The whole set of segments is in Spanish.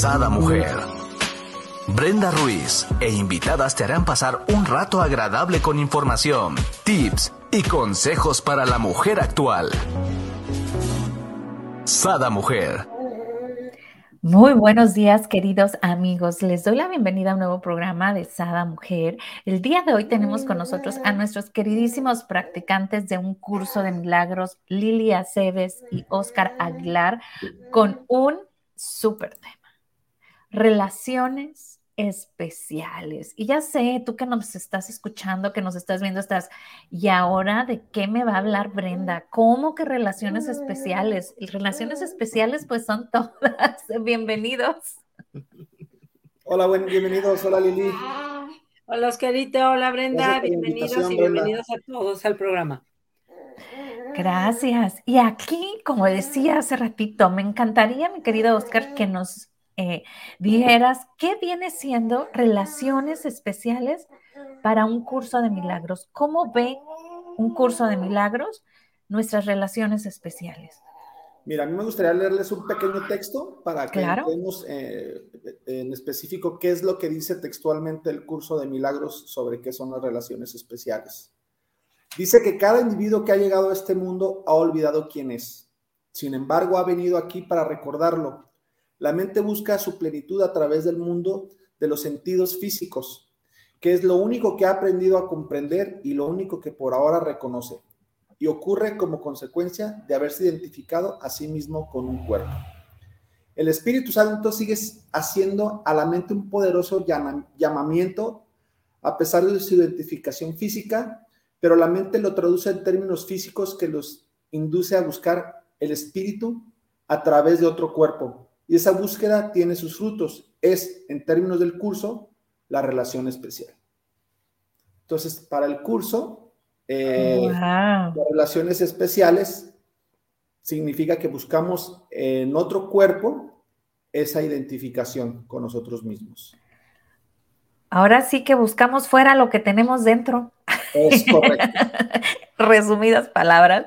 Sada Mujer. Brenda Ruiz e invitadas te harán pasar un rato agradable con información, tips y consejos para la mujer actual. Sada Mujer. Muy buenos días, queridos amigos. Les doy la bienvenida a un nuevo programa de Sada Mujer. El día de hoy tenemos con nosotros a nuestros queridísimos practicantes de un curso de milagros, Lilia Aceves y Oscar Aguilar, con un súper tema. Relaciones especiales. Y ya sé, tú que nos estás escuchando, que nos estás viendo, estás, ¿y ahora de qué me va a hablar Brenda? ¿Cómo que relaciones especiales? Y relaciones especiales pues son todas. Bienvenidos. Hola, buen, bienvenidos. Hola Lili. Hola Oscarito, hola Brenda, bienvenidos y bienvenidos a todos al programa. Gracias. Y aquí, como decía hace ratito, me encantaría, mi querido Oscar, que nos eh, dijeras qué viene siendo relaciones especiales para un curso de milagros. ¿Cómo ve un curso de milagros nuestras relaciones especiales? Mira, a mí me gustaría leerles un pequeño texto para que veamos eh, en específico qué es lo que dice textualmente el curso de milagros sobre qué son las relaciones especiales. Dice que cada individuo que ha llegado a este mundo ha olvidado quién es. Sin embargo, ha venido aquí para recordarlo la mente busca su plenitud a través del mundo de los sentidos físicos, que es lo único que ha aprendido a comprender y lo único que por ahora reconoce. Y ocurre como consecuencia de haberse identificado a sí mismo con un cuerpo. El Espíritu Santo sigue haciendo a la mente un poderoso llamamiento a pesar de su identificación física, pero la mente lo traduce en términos físicos que los induce a buscar el espíritu a través de otro cuerpo, y esa búsqueda tiene sus frutos. Es, en términos del curso, la relación especial. Entonces, para el curso, eh, las relaciones especiales significa que buscamos en otro cuerpo esa identificación con nosotros mismos. Ahora sí que buscamos fuera lo que tenemos dentro. Es correcto. Resumidas palabras.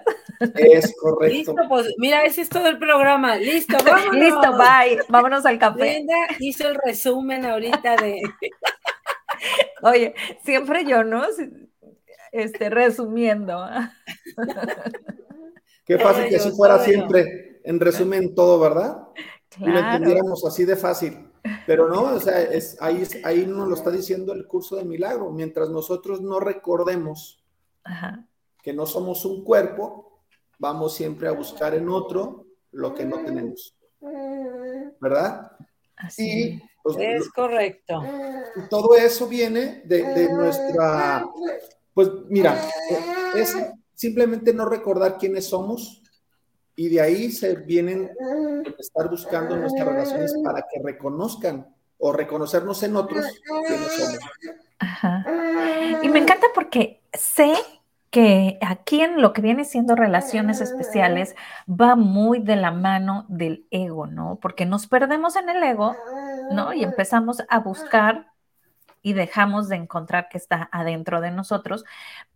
Es correcto. Listo, pues mira, ese es todo el programa. Listo, vámonos. Listo, bye. Vámonos al café. Brenda hizo el resumen ahorita de. Oye, siempre yo, ¿no? Este, resumiendo. Qué fácil que así fuera siempre, en resumen todo, ¿verdad? Claro. Y lo entendiéramos así de fácil. Pero no, o sea, es, ahí, ahí nos lo está diciendo el curso de milagro. Mientras nosotros no recordemos que no somos un cuerpo, vamos siempre a buscar en otro lo que no tenemos. ¿Verdad? Así pues, es correcto. Y todo eso viene de, de, nuestra, pues mira, es simplemente no recordar quiénes somos, y de ahí se vienen a estar buscando nuestras relaciones para que reconozcan o reconocernos en otros quiénes somos. Ajá. Y me encanta porque sé que aquí en lo que viene siendo relaciones especiales va muy de la mano del ego, ¿no? Porque nos perdemos en el ego, ¿no? Y empezamos a buscar y dejamos de encontrar que está adentro de nosotros.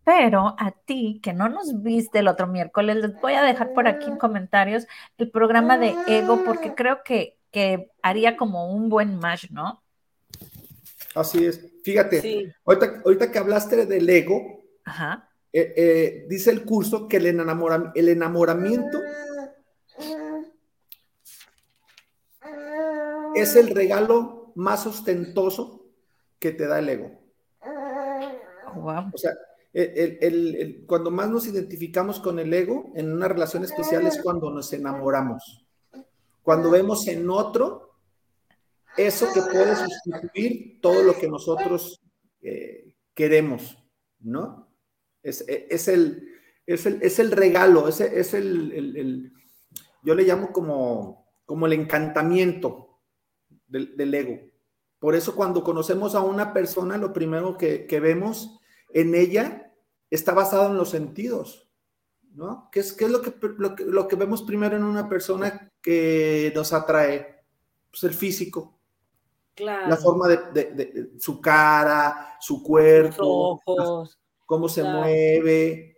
Pero a ti, que no nos viste el otro miércoles, les voy a dejar por aquí en comentarios el programa de Ego, porque creo que, que haría como un buen match, ¿no? Así es. Fíjate, ahorita, ahorita, que hablaste del ego, eh, eh, dice el curso que el, el enamoramiento es el regalo más ostentoso que te da el ego. O sea, cuando más nos identificamos con el ego en una relación especial es cuando nos enamoramos. Cuando vemos en otro eso que puede sustituir todo lo que nosotros eh, queremos, ¿no? Es, el, es, el, regalo, es, es el, yo le llamo como, como el encantamiento del, del ego. Por eso cuando conocemos a una persona, lo primero que, vemos en ella está basado en los sentidos, ¿no? ¿Qué es, qué es lo, que, lo, que, vemos primero en una persona que nos atrae? Pues el físico. Claro. La forma de, su cara, su cuerpo, ojos, cómo se mueve.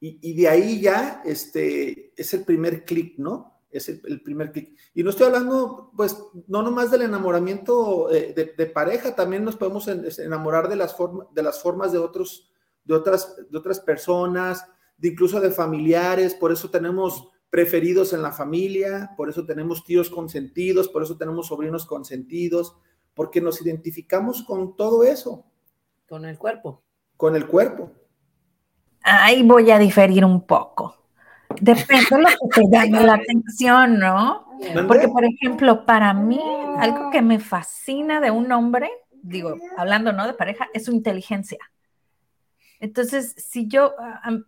Y, de ahí ya este, es el primer clic, ¿no? Es el, primer clic. Y no estoy hablando, pues, no nomás del enamoramiento eh, de, pareja, también nos podemos enamorar de las, de las formas de, otros, de, otras, de otras personas, de incluso de familiares, por eso tenemos preferidos en la familia, por eso tenemos tíos consentidos, por eso tenemos sobrinos consentidos, porque nos identificamos con todo eso. Con el cuerpo. Con el cuerpo. Ahí voy a diferir un poco. Depende de lo que te llame la atención, ¿no? Porque, por ejemplo, para mí, algo que me fascina de un hombre, digo, hablando, ¿no? De pareja, es su inteligencia. Entonces, si yo,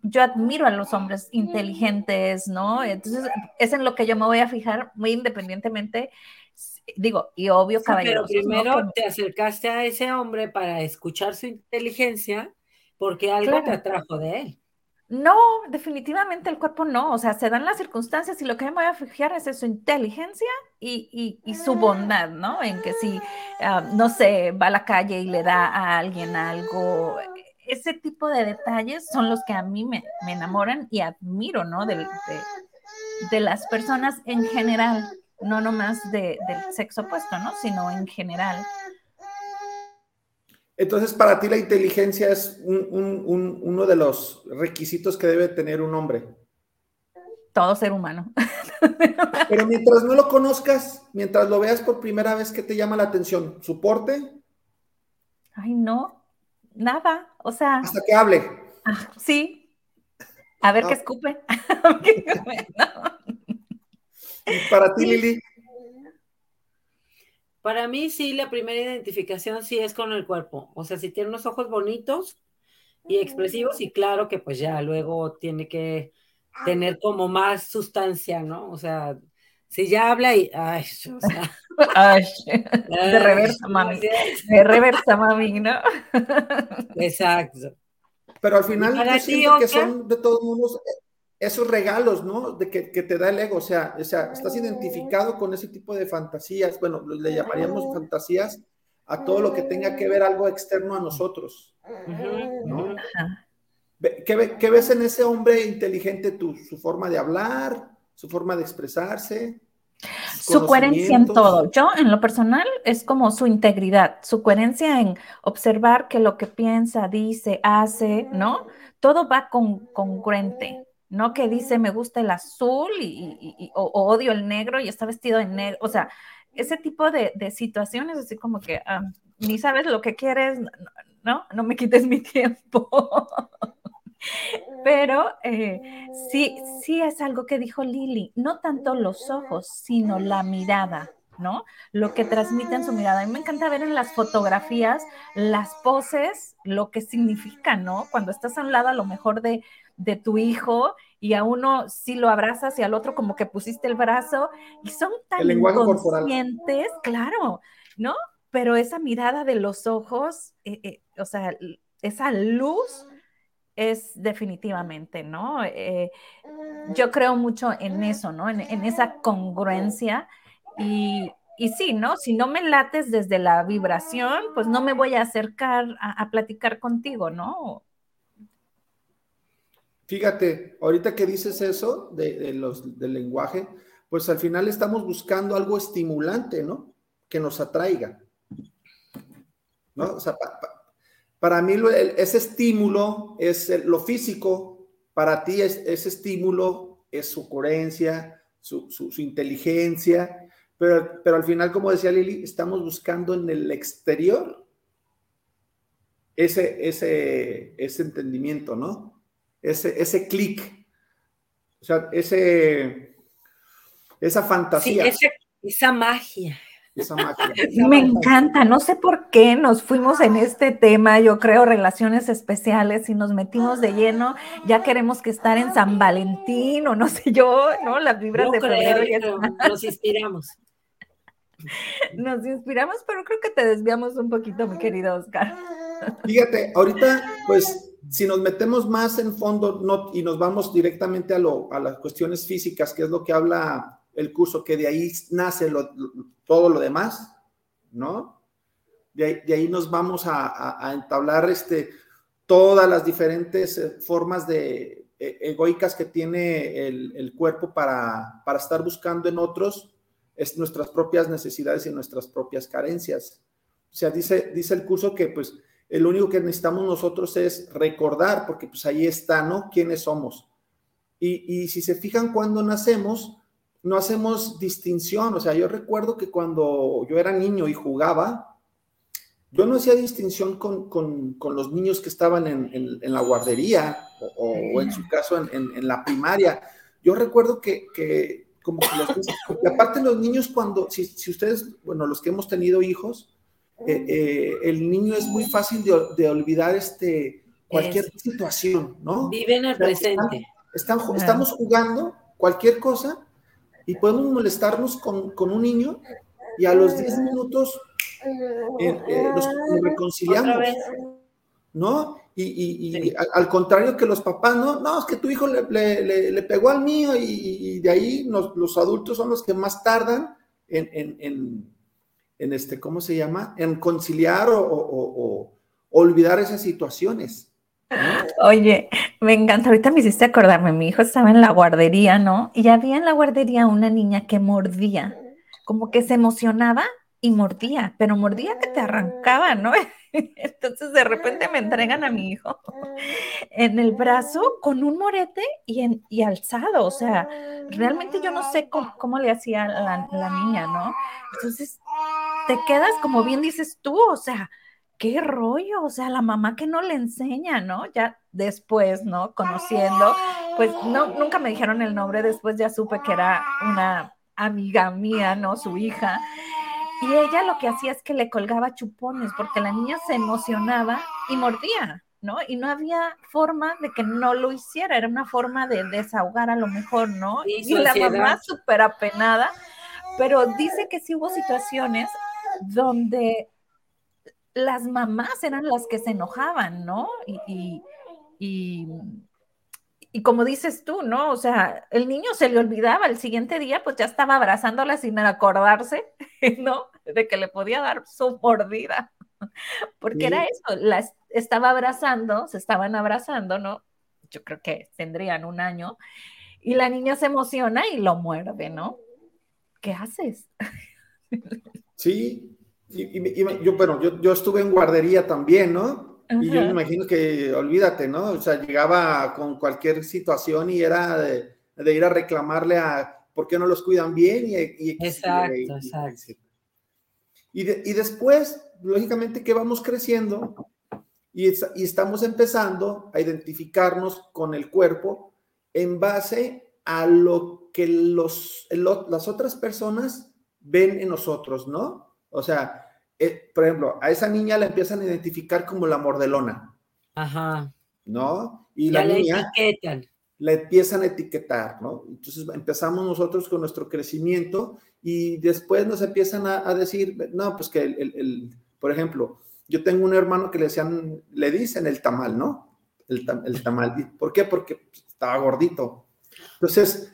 yo admiro a los hombres inteligentes, ¿no? Entonces, es en lo que yo me voy a fijar muy independientemente, digo, y obvio, sí, Pero primero te acercaste a ese hombre para escuchar su inteligencia, porque algo te atrajo de él. No, definitivamente el cuerpo no, o sea, se dan las circunstancias y lo que me voy a fijar es su inteligencia y, su bondad, ¿no? En que si, ah, no sé, va a la calle y le da a alguien algo, ese tipo de detalles son los que a mí me, enamoran y admiro, ¿no? De, de, las personas en general, no nomás del sexo opuesto, ¿no? Sino en general. Entonces, para ti la inteligencia es uno de los requisitos que debe tener un hombre. Todo ser humano. Pero mientras no lo conozcas, mientras lo veas por primera vez, ¿qué te llama la atención? ¿Su porte? Ay, no, nada. O sea. Hasta que hable. Ah, sí. A ver qué escupe. para ti, Lili. Para mí sí, la primera identificación sí es con el cuerpo. O sea, si tiene unos ojos bonitos y expresivos, y claro que pues ya luego tiene que tener como más sustancia, ¿no? O sea, si ya habla y, ay, o sea, ay, de reversa, mami, de reversa, mami, ¿no? Exacto. Pero al final, yo que son de todos modos esos regalos, ¿no? De que, te da el ego, o sea, o sea, estás identificado con ese tipo de fantasías, bueno, le llamaríamos fantasías a todo lo que tenga que ver algo externo a nosotros, ¿no? ¿Qué, ves en ese hombre inteligente tú? ¿Su forma de hablar? ¿Su forma de expresarse? Su coherencia en todo. Yo, en lo personal, es como su integridad, su coherencia en observar que lo que piensa, dice, hace, ¿no? Todo va con, congruente no que dice me gusta el azul y, o, odio el negro y está vestido en negro, o sea, ese tipo de, situaciones así como que ah, ni sabes lo que quieres, no, no me quites mi tiempo. Pero eh, sí, sí es algo que dijo Lili, no tanto los ojos, sino la mirada, ¿no? Lo que transmite en su mirada. A mí me encanta ver en las fotografías las poses, lo que significa, ¿no? Cuando estás a un lado a lo mejor de, de tu hijo y a uno sí lo abrazas y al otro como que pusiste el brazo y son tan claro, ¿no? Pero esa mirada de los ojos, eh, eh, o sea, esa luz es definitivamente, ¿no? Eh, yo creo mucho en eso, ¿no? En, esa congruencia y, y, sí, ¿no? Si no me lates desde la vibración, pues no me voy a acercar a, a platicar contigo, ¿no? Fíjate, ahorita que dices eso de, los, del lenguaje, pues al final estamos buscando algo estimulante, ¿no? Que nos atraiga. ¿No? O sea, para mí ese estímulo es lo físico, para ti ese estímulo es su coherencia, su, inteligencia, pero, pero al final, como decía Lili, estamos buscando en el exterior ese, ese, ese entendimiento, ¿no? Ese, ese clic, o sea, ese, esa fantasía. Sí, esa magia. Esa magia. Me encanta, no sé por qué nos fuimos en este tema, yo creo, relaciones especiales y nos metimos de lleno, ya queremos que estar en San Valentín o no sé yo, ¿no? Las vibras de febrero. nos inspiramos. Nos inspiramos, pero creo que te desviamos un poquito, mi querido Oscar. Fíjate, ahorita, pues si nos metemos más en fondo y nos vamos directamente a, lo, a las cuestiones físicas, que es lo que habla el curso, que de ahí nace todo lo demás, ¿no? De ahí, nos vamos a, entablar este, todas las diferentes eh, formas de, e, egoicas que tiene el, cuerpo para, para, estar buscando en otros es nuestras propias necesidades y nuestras propias carencias. O sea, dice, dice el curso que pues el único que necesitamos nosotros es recordar, porque pues ahí está, ¿no? ¿Quiénes somos? Y, y si se fijan cuando nacemos, no hacemos distinción. O sea, yo recuerdo que cuando yo era niño y jugaba, yo no hacía distinción con, los niños que estaban en, la guardería o, en su caso en, la primaria. Yo recuerdo que, como que los, y aparte los niños cuando, si, ustedes, bueno, los que hemos tenido hijos, eh, eh, el niño es muy fácil de, olvidar este, cualquier situación, ¿no? Vive en el presente. Estamos jugando cualquier cosa y podemos molestarnos con, con un niño y a los 10 minutos eh, eh, nos, reconciliamos, ¿no? Y, al contrario que los papás, no, no, es que tu hijo le, le, pegó al mío y, de ahí los adultos son los que más tardan en, en, en, este, ¿cómo se llama? En conciliar o, o, olvidar esas situaciones. Oye, me encanta, ahorita me hiciste acordarme, mi hijo estaba en la guardería, ¿no? Y había en la guardería una niña que mordía, como que se emocionaba y mordía, pero mordía que te arrancaba, ¿no? Entonces de repente me entregan a mi hijo en el brazo con un morete y, en, y alzado, o sea, realmente yo no sé cómo, le hacía la, la niña, ¿no? Entonces te quedas, como bien dices tú, o sea, qué rollo, o sea, la mamá que no le enseña, ¿no? Ya después, ¿no? Conociendo, pues no, nunca me dijeron el nombre, después ya supe que era una amiga mía, ¿no? Su hija. Y ella lo que hacía es que le colgaba chupones porque la niña se emocionaba y mordía, ¿no? Y no había forma de que no lo hiciera, era una forma de desahogar a lo mejor, ¿no? y la mamá súper apenada, pero dice que sí hubo situaciones donde las mamás eran las que se enojaban, ¿no? y, y y como dices tú, ¿no? O sea, el niño se le olvidaba, el siguiente día pues ya estaba abrazándola sin acordarse, ¿no? De que le podía dar su mordida. Porque era eso, la estaba abrazando, se estaban abrazando, ¿no? Yo creo que tendrían un año. Y la niña se emociona y lo muerde, ¿no? ¿Qué haces? Sí, y, yo, bueno, yo, yo estuve en guardería también, ¿no? Y yo me imagino que, olvídate, ¿no? O sea, llegaba con cualquier situación y era de, ir a reclamarle a por qué no los cuidan bien y, exacto, exacto. Y, y, después, lógicamente que vamos creciendo y, y, estamos empezando a identificarnos con el cuerpo en base a lo que los, las otras personas ven en nosotros, ¿no? O sea, eh, por ejemplo, a esa niña la empiezan a identificar como la mordelona. Ajá. ¿No? Y la niña la empiezan a etiquetar, ¿no? Entonces empezamos nosotros con nuestro crecimiento y después nos empiezan a, decir, no, pues que el, por ejemplo, yo tengo un hermano que le decían, le dicen el tamal, ¿no? El, el tamal. ¿Por qué? Porque estaba gordito. Entonces,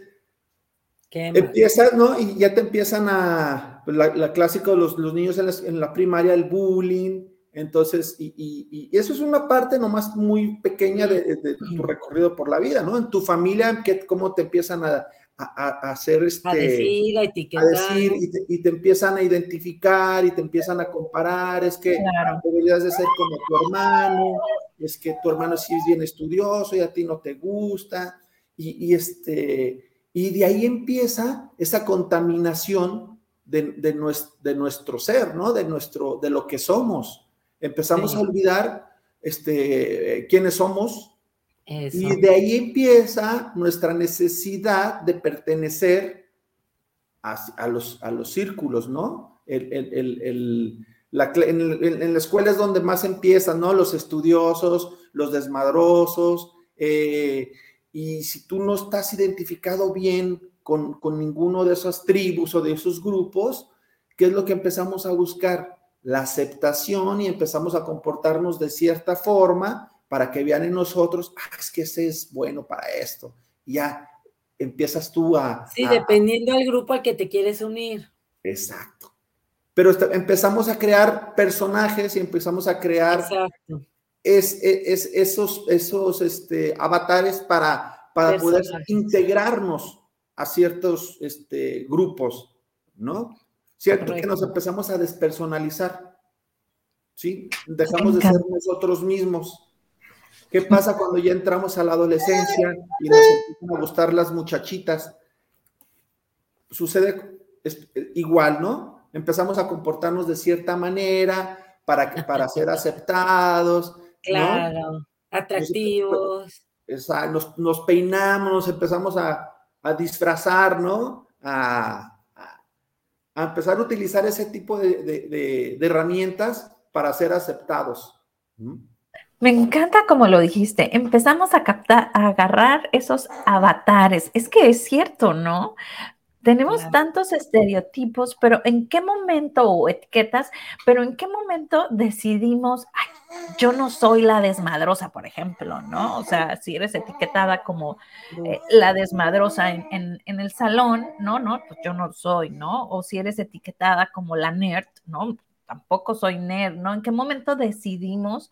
Empiezas, ¿no? Y ya te empiezan a, pues, la, la clásica de los, los niños en la, primaria, el bullying, entonces, y, y, y, eso es una parte nomás muy pequeña de, de, tu recorrido por la vida, ¿no? En tu familia, ¿qué, ¿cómo te empiezan a, a, a hacer este... A decir, a etiquetar. A decir, y te, y te, empiezan a identificar, y te empiezan a comparar, es que deberías de ser como tu hermano, es que tu hermano sí es bien estudioso y a ti no te gusta, y, y este y de ahí empieza esa contaminación de, nuestro, ser, ¿no? De, nuestro, de lo que somos. Empezamos a olvidar este, quiénes somos. Y de ahí empieza nuestra necesidad de pertenecer a, los, a los círculos, ¿no? en, la escuela es donde más empiezan, ¿no? Los estudiosos, los desmadrosos, eh, y si tú no estás identificado bien con, con ninguno de esas tribus o de esos grupos, ¿qué es lo que empezamos a buscar? La aceptación y empezamos a comportarnos de cierta forma para que vean en nosotros, ah, es que ese es bueno para esto. Y ya empiezas tú a... Sí, dependiendo del grupo al que te quieres unir. Exacto. Pero empezamos a crear personajes y empezamos a crear es, es, esos, esos este, avatares para, para poder integrarnos a ciertos este, grupos, ¿no? Cierto que nos empezamos a despersonalizar, ¿sí? Dejamos de ser nosotros mismos. ¿Qué pasa cuando ya entramos a la adolescencia y nos empiezan a gustar las muchachitas? Sucede igual, ¿no? Empezamos a comportarnos de cierta manera para, para ser aceptados. Claro, atractivos. Nos, nos, peinamos, nos empezamos a, a disfrazar, ¿no? A, a, empezar a utilizar ese tipo de, de, de, herramientas para ser aceptados. Me encanta como lo dijiste, empezamos a captar, a agarrar esos avatares. Es que es cierto, ¿no? Tenemos tantos estereotipos, pero ¿en qué momento, o etiquetas, pero en qué momento decidimos, ay, yo no soy la desmadrosa, por ejemplo, ¿no? O sea, si eres etiquetada como eh, la desmadrosa en, en, el salón, no, no, pues yo no soy, ¿no? O si eres etiquetada como la nerd, ¿no? Tampoco soy nerd, ¿no? ¿En qué momento decidimos?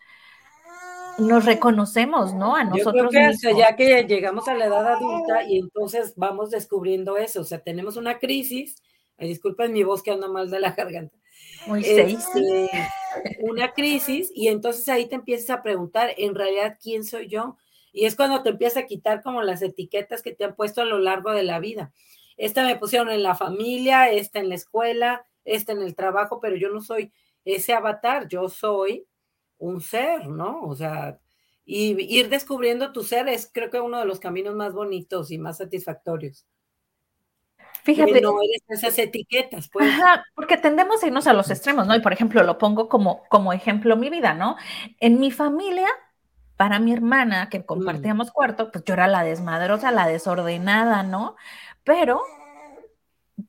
nos reconocemos, ¿no? A nosotros Yo creo que ya que llegamos a la edad adulta y entonces vamos descubriendo eso, o sea, tenemos una crisis, disculpen mi voz que anda mal de la garganta. Este, una crisis y entonces ahí te empiezas a preguntar, en realidad, ¿quién soy yo? Y es cuando te empiezas a quitar como las etiquetas que te han puesto a lo largo de la vida. Esta me pusieron en la familia, esta en la escuela, esta en el trabajo, pero yo no soy ese avatar, yo soy un ser, ¿no? O sea, y ir descubriendo tu ser es creo que uno de los caminos más bonitos y más satisfactorios. Fíjate. no eres esas etiquetas, pues. Ajá, porque tendemos a irnos a los extremos, ¿no? Y por ejemplo, lo pongo como, como ejemplo mi vida, ¿no? En mi familia, para mi hermana, que mm. compartíamos cuarto, pues yo era la desmadrosa, la desordenada, ¿no? Pero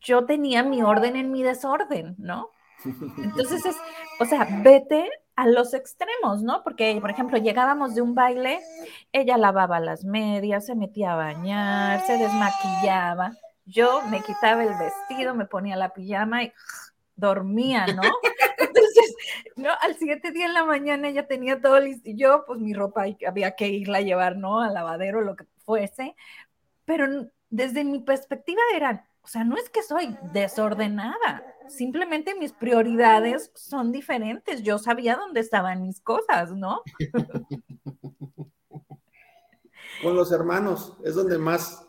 yo tenía mi orden en mi desorden, ¿no? Entonces es, o sea, vete a los extremos, ¿no? Porque, por ejemplo, llegábamos de un baile, ella lavaba las medias, se metía a bañar, se desmaquillaba, yo me quitaba el vestido, me ponía la pijama y dormía, ¿no? Entonces, ¿no? Al siguiente día en la mañana ella tenía todo listo y yo, pues mi ropa había que irla a llevar, ¿no? Al lavadero, lo que fuese, pero desde mi perspectiva eran, o sea, no es que soy desordenada, simplemente mis prioridades son diferentes. Yo sabía dónde estaban mis cosas, ¿no? Con los hermanos, es donde más.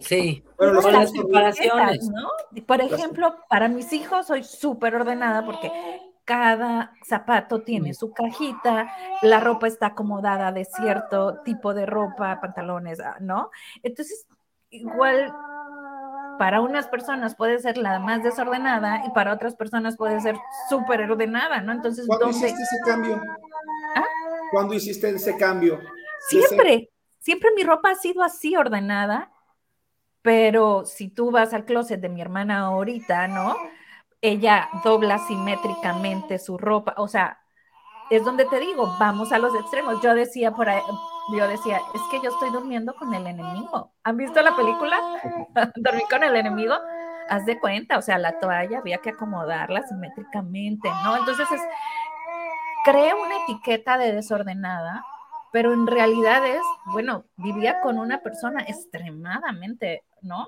Sí, bueno, las comparaciones. ¿no? Por ejemplo, para mis hijos soy súper ordenada porque cada zapato tiene su cajita, la ropa está acomodada de cierto tipo de ropa, pantalones, ah, ¿no? Entonces, igual para unas personas puede ser la más desordenada y para otras personas puede ser súper ordenada, ¿no? Entonces, ¿cuándo hiciste ese cambio? ¿Ah? ¿Cuándo hiciste ese cambio? Siempre, siempre mi ropa ha sido así ordenada, pero si tú vas al closet de mi hermana ahorita, ¿no? Ella dobla simétricamente su ropa, o sea, es donde te digo, vamos a los extremos. Yo decía por ahí, yo decía, es que yo estoy durmiendo con el enemigo. ¿Han visto la película? Dormí con el enemigo. Haz de cuenta, o sea, la toalla había que acomodarla simétricamente, ¿no? Entonces es, creo una etiqueta de desordenada, pero en realidad es, bueno, vivía con una persona extremadamente, ¿no?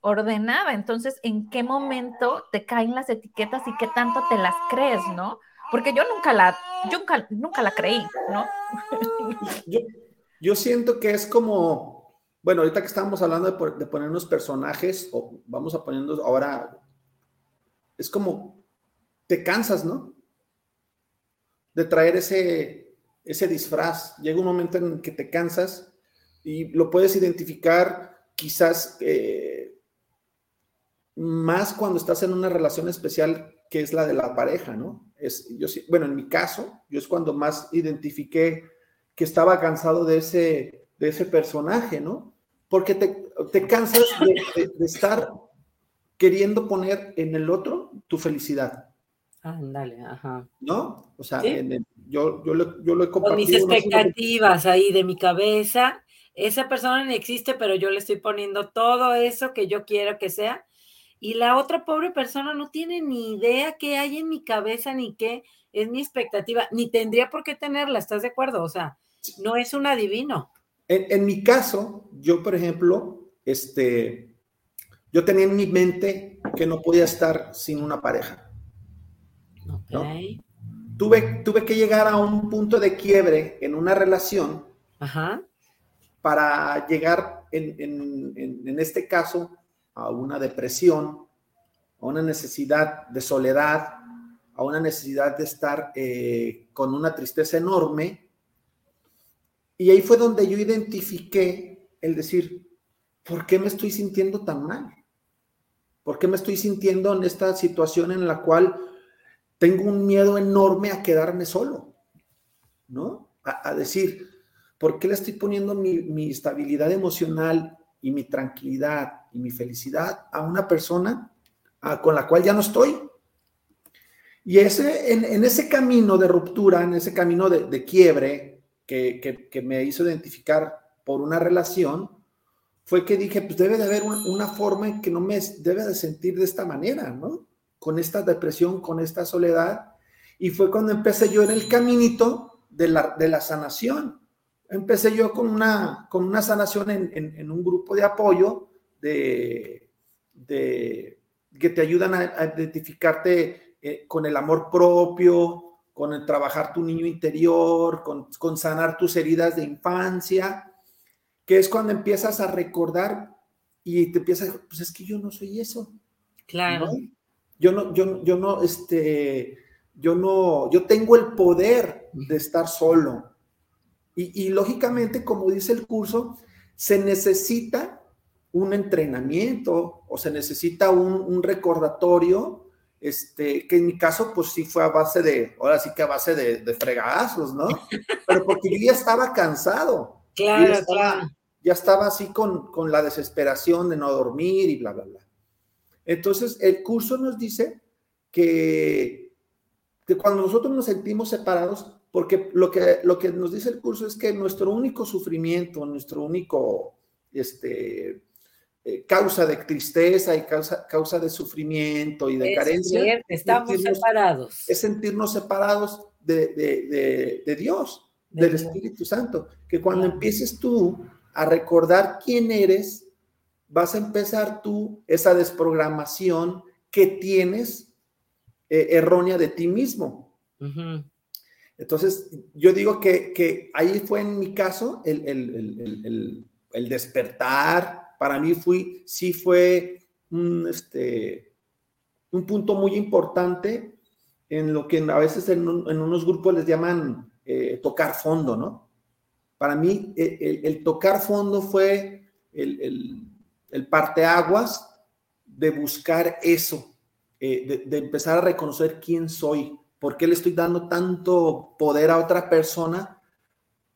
Ordenada. Entonces, ¿en qué momento te caen las etiquetas y qué tanto te las crees, ¿no? Porque yo nunca la, yo nunca, nunca la creí, ¿no? Yo siento que es como, bueno, ahorita que estamos hablando de, de ponernos personajes, o vamos a ponernos ahora, es como, te cansas, ¿no? De traer ese, ese disfraz. Llega un momento en que te cansas y lo puedes identificar quizás eh, más cuando estás en una relación especial que es la de la pareja, ¿no? Es, yo, bueno, en mi caso, yo es cuando más identifiqué que estaba cansado de ese, de ese personaje, ¿no? Porque te, cansas de, estar queriendo poner en el otro tu felicidad. Ándale, ajá. ¿No? O sea, yo, yo, lo, yo lo he compartido. Con mis expectativas ahí de mi cabeza, esa persona no existe, pero yo le estoy poniendo todo eso que yo quiero que sea. y la otra pobre persona no tiene ni idea qué hay en mi cabeza ni qué es mi expectativa, ni tendría por qué tenerla, ¿estás de acuerdo? O sea, no es un adivino. En, mi caso, yo, por ejemplo, este, yo tenía en mi mente que no podía estar sin una pareja. Tuve, tuve que llegar a un punto de quiebre en una relación para llegar, en, en este caso, a una depresión, a una necesidad de soledad, a una necesidad de estar eh, con una tristeza enorme. Y ahí fue donde yo identifiqué el decir, ¿por qué me estoy sintiendo tan mal? ¿Por qué me estoy sintiendo en esta situación en la cual tengo un miedo enorme a quedarme solo? ¿No? A, decir, ¿por qué le estoy poniendo mi, mi estabilidad emocional y mi tranquilidad y mi felicidad a una persona con la cual ya no estoy. Y ese, en, ese camino de ruptura, en ese camino de, quiebre que, me hizo identificar por una relación, fue que dije, pues debe de haber una, forma en que no me debe de sentir de esta manera, ¿no? Con esta depresión, con esta soledad. Y fue cuando empecé yo en el caminito de la, de la sanación empecé yo con una, con una sanación en, un grupo de apoyo de, que te ayudan a, identificarte eh, con el amor propio, con el trabajar tu niño interior, con, con, sanar tus heridas de infancia, que es cuando empiezas a recordar y te empiezas, pues es que yo no soy eso. Claro. Yo no, yo, yo no, este, yo no, yo tengo el poder de estar solo y, lógicamente, como dice el curso, se necesita un entrenamiento o se necesita un, recordatorio, este, que en mi caso, pues sí fue a base de, ahora sí que a base de, de fregazos, ¿no? Pero porque yo ya estaba cansado. Claro, ya estaba, Ya estaba así con, con la desesperación de no dormir y bla, bla, bla. Entonces, el curso nos dice que, que cuando nosotros nos sentimos separados, porque lo que, lo que nos dice el curso es que nuestro único sufrimiento, nuestro único este, eh, causa de tristeza y causa, causa de sufrimiento y de carencia. estamos separados. Es sentirnos separados de, Dios, del Espíritu Santo. Que cuando empieces tú a recordar quién eres, vas a empezar tú esa desprogramación que tienes eh, errónea de ti mismo. Entonces, yo digo que, ahí fue en mi caso el, despertar. Para mí fui, sí fue un, este, un punto muy importante en lo que a veces en, unos grupos les llaman eh, tocar fondo, ¿no? Para mí e, el, tocar fondo fue el, el, parteaguas de buscar eso, eh, de empezar a reconocer quién soy, ¿Por qué le estoy dando tanto poder a otra persona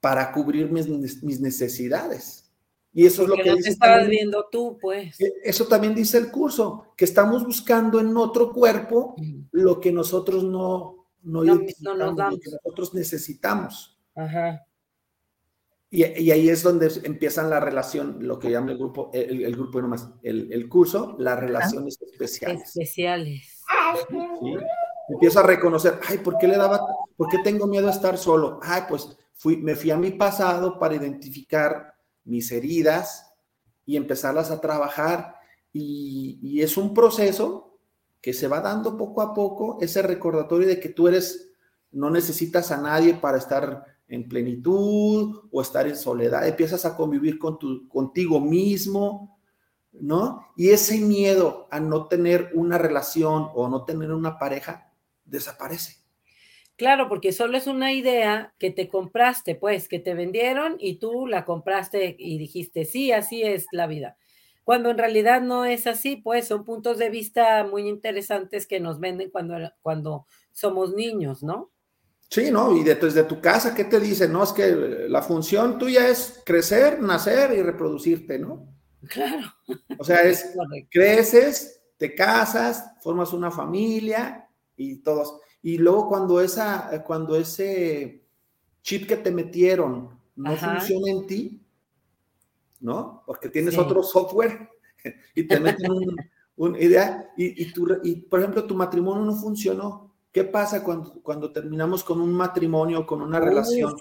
para cubrir mis, necesidades? Y eso es lo que no estabas viendo tú, pues. E, eso también dice el curso, que estamos buscando en otro cuerpo lo que nosotros no, no, lo que nosotros necesitamos. Ajá. Y, ahí es donde empiezan la relación, lo que llama el grupo, el, grupo nomás, el, el curso, las relaciones especiales. Especiales. ¿Sí? Empiezo a reconocer, ay, ¿por qué le daba, por qué tengo miedo a estar solo? Ay, pues fui, me fui a mi pasado para identificar mis heridas y empezarlas a trabajar. Y, es un proceso que se va dando poco a poco, ese recordatorio de que tú eres, no necesitas a nadie para estar en plenitud o estar en soledad, empiezas a convivir con tu, contigo mismo, ¿no? Y ese miedo a no tener una relación o no tener una pareja desaparece. Claro, porque solo es una idea que te compraste, pues, que te vendieron y tú la compraste y dijiste, sí, así es la vida. Cuando en realidad no es así, pues son puntos de vista muy interesantes que nos venden cuando, cuando somos niños, ¿no? Sí, ¿no? Y desde tu casa, ¿qué te dicen? No, es que la función tuya es crecer, nacer y reproducirte, ¿no? Claro. O sea, es creces, te casas, formas una familia y todos. Y luego cuando, esa, cuando ese chip que te metieron no funciona en ti, ¿no? Porque tienes otro software y te meten una idea, y, y, y, por ejemplo, tu matrimonio no funcionó. ¿Qué pasa cuando, cuando terminamos con un matrimonio, con una relación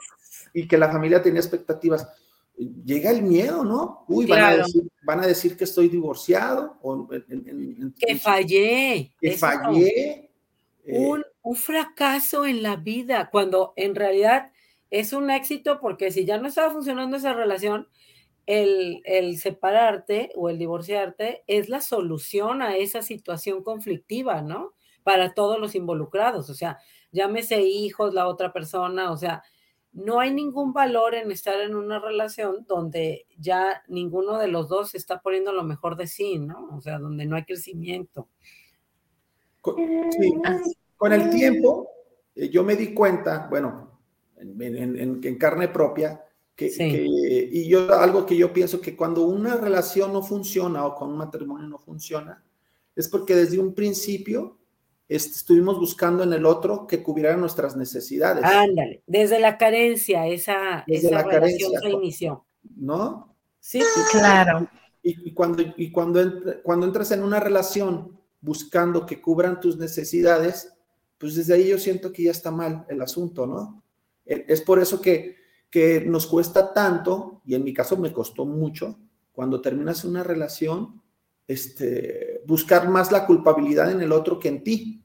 y que la familia tenía expectativas? Llega el miedo, ¿no? Uy, van, a decir, van, a decir, que estoy divorciado. O que fallé. Que fallé. Eh, un, un fracaso en la vida, cuando en realidad es un éxito porque si ya no estaba funcionando esa relación, el, el, separarte o el divorciarte es la solución a esa situación conflictiva, ¿no? Para todos los involucrados, o sea, llámese hijos, la otra persona, o sea, no hay ningún valor en estar en una relación donde ya ninguno de los dos está poniendo lo mejor de sí, ¿no? O sea, donde no hay crecimiento. Sí, con el tiempo eh, yo me di cuenta, bueno, en, carne propia, que, y yo algo que yo pienso que cuando una relación no funciona o con un matrimonio no funciona, es porque desde un principio estuvimos buscando en el otro que cubriera nuestras necesidades. Ándale, desde la carencia, esa, esa relación se inició. ¿No? Sí, claro. Y, cuando, y cuando, cuando entras en una relación buscando que cubran tus necesidades, pues desde ahí yo siento que ya está mal el asunto, ¿no? E, es por eso que, que nos cuesta tanto, y en mi caso me costó mucho, cuando terminas una relación, este, buscar más la culpabilidad en el otro que en ti.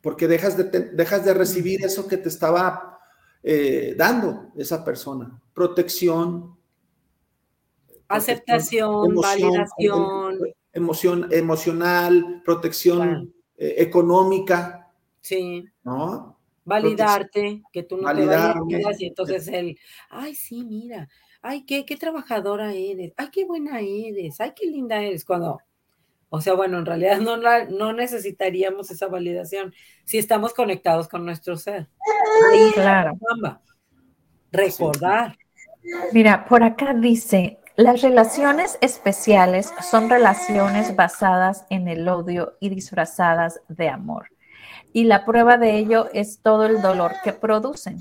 Porque dejas de, dejas de recibir eso que te estaba eh, dando esa persona. Protección. Aceptación, validación. Emoción, emocional, protección eh, económica. Sí. ¿No? Validarte, que tú no te validas y entonces él, ay, sí, mira, ay, qué, qué trabajadora eres, ay, qué buena eres, ay, qué linda eres, cuando, o sea, bueno, en realidad no, no necesitaríamos esa validación si estamos conectados con nuestro ser. claro. Recordar. Mira, por acá dice, las relaciones especiales son relaciones basadas en el odio y disfrazadas de amor. Y la prueba de ello es todo el dolor que producen.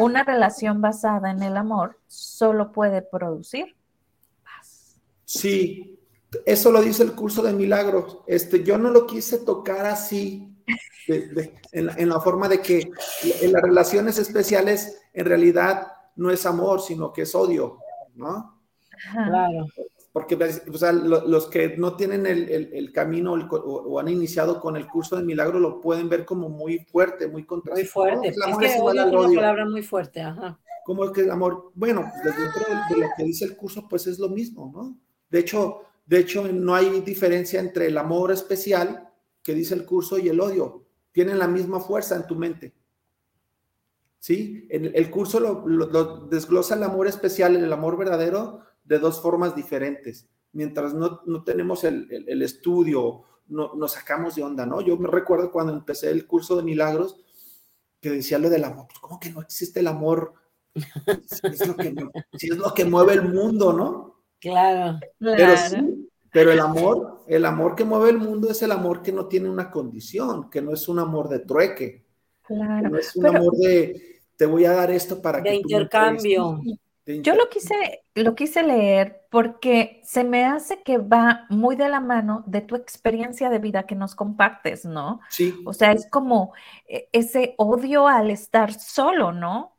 Una relación basada en el amor solo puede producir paz. Sí, eso lo dice el curso de milagros. Este, yo no lo quise tocar así, en, la, forma de que en las relaciones especiales en realidad no es amor, sino que es odio, ¿no? Claro. Porque o sea, los que no tienen el, camino o, han iniciado con el curso de milagro lo pueden ver como muy fuerte, muy contra. Muy fuerte. Es, que odio es una palabra muy fuerte, ajá. ¿Cómo es que el amor? Bueno, desde dentro de, lo que dice el curso, pues es lo mismo, ¿no? De hecho, de hecho, no hay diferencia entre el amor especial que dice el curso y el odio. Tienen la misma fuerza en tu mente. ¿Sí? El, el curso lo, lo desglosa el amor especial, el amor verdadero, de dos formas diferentes. Mientras no, tenemos el, estudio, no, nos sacamos de onda, ¿no? Yo me recuerdo cuando empecé el curso de milagros que decía lo del amor, pues ¿cómo que no existe el amor? Si es lo que, es lo que mueve el mundo, ¿no? Claro. Pero sí, pero el amor, el amor que mueve el mundo es el amor que no tiene una condición, que no es un amor de trueque. Claro. no es un amor de te voy a dar esto para que. De intercambio. Yo lo quise, lo quise leer porque se me hace que va muy de la mano de tu experiencia de vida que nos compartes, ¿no? Sí. O sea, es como eh, ese odio al estar solo, ¿no?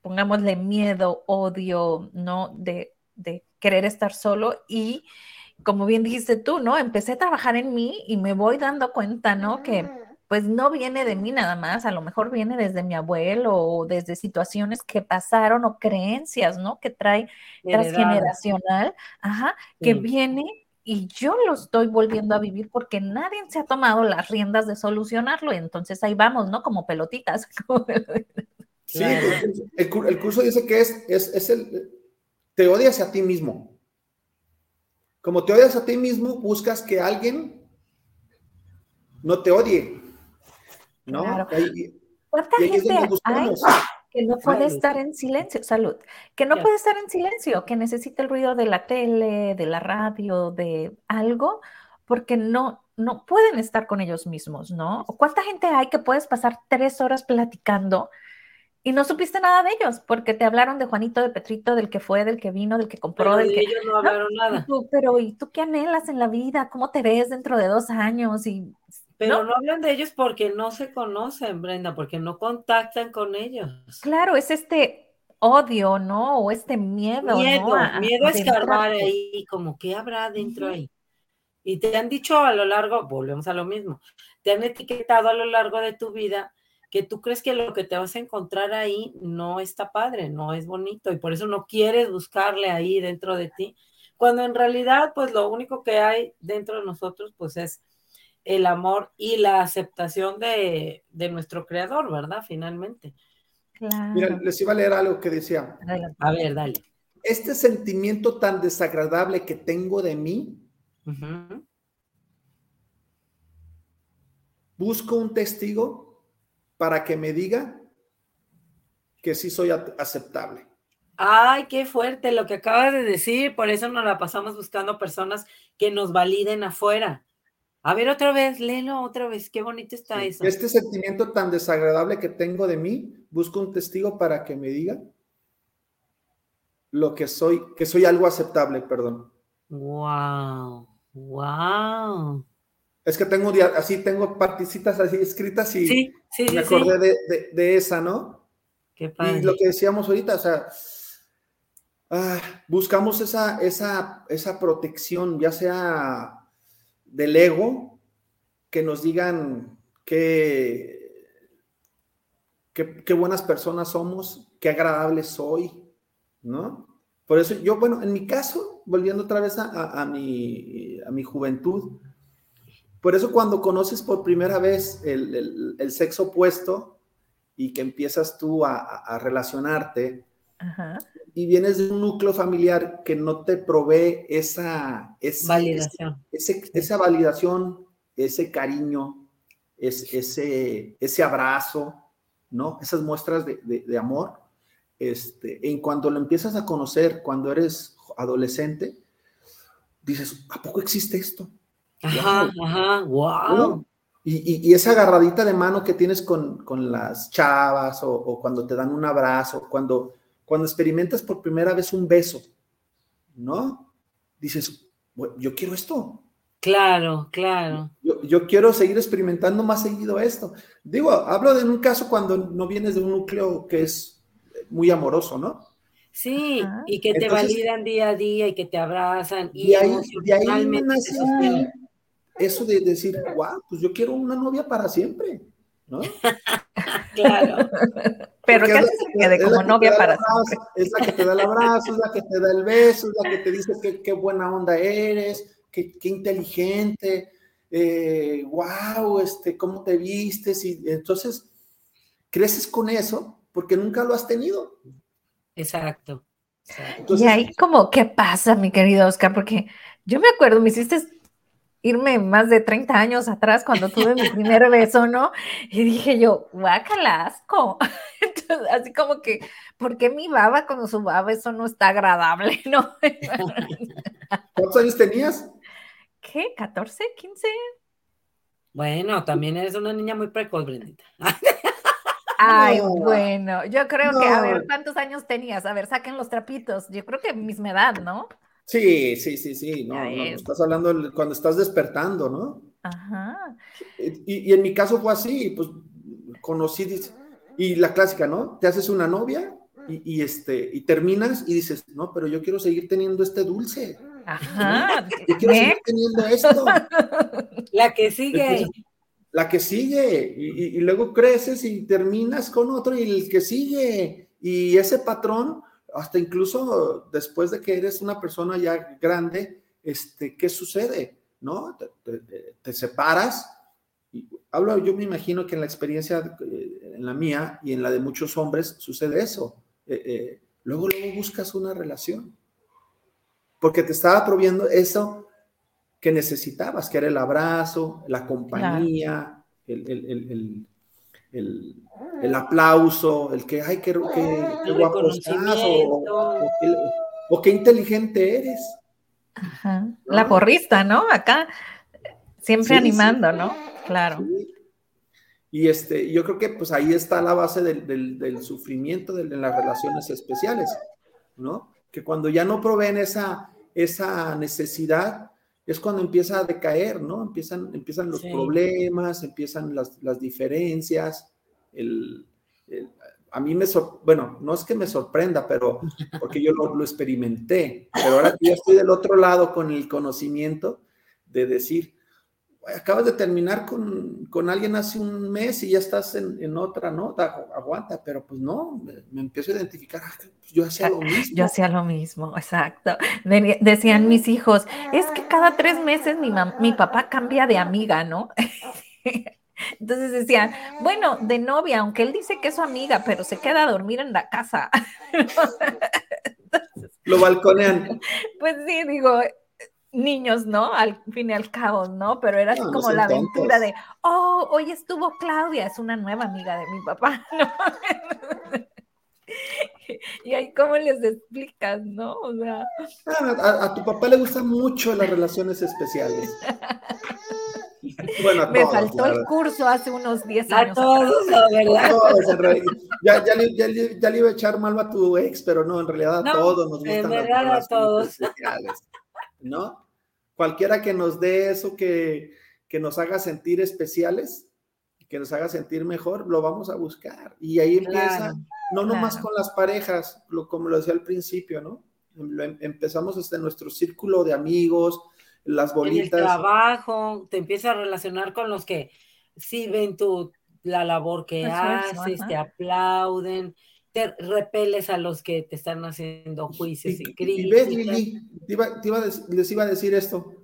Pongámosle miedo, odio, ¿no? De, de querer estar solo y como bien dijiste tú, ¿no? Empecé a trabajar en mí y me voy dando cuenta, ¿no? Que pues no viene de mí nada más, a lo mejor viene desde mi abuelo o desde situaciones que pasaron o creencias, ¿no? Que trae transgeneracional, ajá, que viene y yo lo estoy volviendo a vivir porque nadie se ha tomado las riendas de solucionarlo y entonces ahí vamos, ¿no? Como pelotitas. sí, el, curso dice que es, es, es el, te odias a ti mismo. Como te odias a ti mismo, buscas que alguien no te odie. ¿No? ¿Cuánta gente hay que no puede estar en silencio? Salud. Que no puede estar en silencio, que necesita el ruido de la tele, de la radio, de algo, porque no, no pueden estar con ellos mismos, ¿no? ¿Cuánta gente hay que puedes pasar tres horas platicando y no supiste nada de ellos, porque te hablaron de Juanito, de Petrito, del que fue, del que vino, del que compró, del de que... ellos no hablaron nada. pero ¿y tú qué anhelas en la vida? ¿Cómo te ves dentro de dos años? Y, pero ¿no? hablan de ellos porque no se conocen, Brenda, porque no contactan con ellos. Claro, es este odio, ¿no? O este miedo. Miedo, ¿no? miedo a escarbar ahí, como ¿qué habrá dentro ahí? Y te han dicho a lo largo, volvemos a lo mismo, te han etiquetado a lo largo de tu vida que tú crees que lo que te vas a encontrar ahí no está padre, no es bonito y por eso no quieres buscarle ahí dentro de ti, cuando en realidad pues lo único que hay dentro de nosotros pues es el amor y la aceptación de, nuestro creador, ¿verdad? Finalmente. Mira, les iba a leer algo que decía. A ver, dale. Este sentimiento tan desagradable que tengo de mí, busco un testigo para que me diga que sí soy aceptable. Ay, qué fuerte lo que acabas de decir, por eso nos la pasamos buscando personas que nos validen afuera. A ver otra vez, léelo otra vez, qué bonito está eso. Este sentimiento tan desagradable que tengo de mí, busco un testigo para que me diga lo que soy, que soy algo aceptable, perdón. Wow, wow. Es que tengo así, tengo particitas así escritas y sí, sí, me acordé de, esa, ¿no? Qué padre. Y lo que decíamos ahorita, o sea, ah, buscamos esa, esa, esa protección, ya sea del ego, que nos digan que, qué buenas personas somos, qué agradables soy, ¿no? Por eso yo, bueno, en mi caso, volviendo otra vez a, mi, a mi juventud, por eso cuando conoces por primera vez el, sexo opuesto y que empiezas tú a, relacionarte y vienes de un núcleo familiar que no te provee esa, validación. esa validación, ese cariño, ese, ese abrazo, ¿no? Esas muestras de, amor. Este, en cuanto lo empiezas a conocer cuando eres adolescente, dices, ¿a poco existe esto? Ajá, ajá, wow. Y, esa agarradita de mano que tienes con, las chavas o, cuando te dan un abrazo, cuando, cuando experimentas por primera vez un beso, ¿no? Dices, yo quiero esto. Claro, claro. Yo, quiero seguir experimentando más seguido esto. Digo, hablo de un caso cuando no vienes de un núcleo que es muy amoroso, ¿no? Sí, y que te validan día a día y que te abrazan. Y, ahí, eso de decir, wow, pues yo quiero una novia para siempre, ¿no? claro. Pero ¿qué haces que quede como novia para siempre? Es la que te da el abrazo, es la que te da el beso, es la que te dice qué buena onda eres, qué, inteligente, eh, wow, este, cómo te vistes, y entonces creces con eso porque nunca lo has tenido. Exacto. y ahí como, ¿qué pasa, mi querido Oscar? Porque yo me acuerdo, me hiciste irme más de 30 años atrás cuando tuve mi primer beso, ¿no? Y dije yo, guácala, asco. Entonces, así como que, ¿por qué mi baba con su baba? Eso no está agradable, ¿no? ¿Cuántos años tenías? ¿Qué? ¿14? ¿15? Bueno, también eres una niña muy precoz, Brendita. Ay, bueno, yo creo que, a ver, ¿cuántos años tenías? A ver, saquen los trapitos. Yo creo que misma edad, ¿no? Sí, sí, sí, sí, no, no, estás hablando cuando estás despertando, ¿no? Ajá. Y, en mi caso fue así, pues conocí, y la clásica, ¿no? Te haces una novia y, este, y terminas y dices, no, pero yo quiero seguir teniendo este dulce. Ajá. Yo quiero seguir teniendo esto. La que sigue. la que sigue, y, y luego creces y terminas con otro y el que sigue, y ese patrón hasta incluso después de que eres una persona ya grande, este, ¿qué sucede? ¿No? Te, separas. Y hablo, yo me imagino que en la experiencia, eh, en la mía y en la de muchos hombres, sucede eso. Eh, eh, luego, luego buscas una relación. Porque te estaba proviendo eso que necesitabas, que era el abrazo, la compañía, el, el, aplauso, el que, ay, qué, qué, guapo estás, o, qué inteligente eres. La porrista, ¿no? Acá siempre animando, ¿no? Claro. Y este, yo creo que pues ahí está la base del, sufrimiento de, las relaciones especiales, ¿no? Que cuando ya no proveen esa, esa necesidad, es cuando empieza a decaer, ¿no? Empiezan, empiezan los problemas, empiezan las, diferencias, el, a mí me, bueno, no es que me sorprenda, pero porque yo lo, lo experimenté, pero ahora ya estoy del otro lado con el conocimiento de decir, acabas de terminar con, con, alguien hace un mes y ya estás en, en otra, ¿no? aguanta, pero pues no, me, empiezo a identificar, ah, pues yo hacía lo mismo. Yo hacía lo mismo, exacto. Decían mis hijos, es que cada tres meses mi, mi papá cambia de amiga, ¿no? Entonces decían, bueno, de novia, aunque él dice que es su amiga, pero se queda a dormir en la casa. Lo balconean. Pues sí, digo, niños, ¿no? Al fin y al cabo, ¿no? Pero era así como la aventura de, oh, hoy estuvo Claudia, es una nueva amiga de mi papá, ¿no? y ahí cómo les explicas, ¿no? O sea... Ah, a, tu papá le gustan mucho las relaciones especiales. Bueno, Me faltó el curso hace unos 10 años. A todos, ¿verdad? ya, ya, ya, ya, le iba a echar mal a tu ex, pero no, en realidad a todos nos gustan las relaciones a todos. especiales. ¿No? Cualquiera que nos dé eso que, que nos haga sentir especiales, que nos haga sentir mejor, lo vamos a buscar. Y ahí empieza, no nomás con las parejas, lo, como lo decía al principio, ¿no? Em, empezamos desde nuestro círculo de amigos, las bolitas. En el trabajo, te empieza a relacionar con los que sí ven tu, la labor que haces, te aplauden, te repeles a los que te están haciendo juicios y, críticas. Y ves, Lili, les iba a decir esto.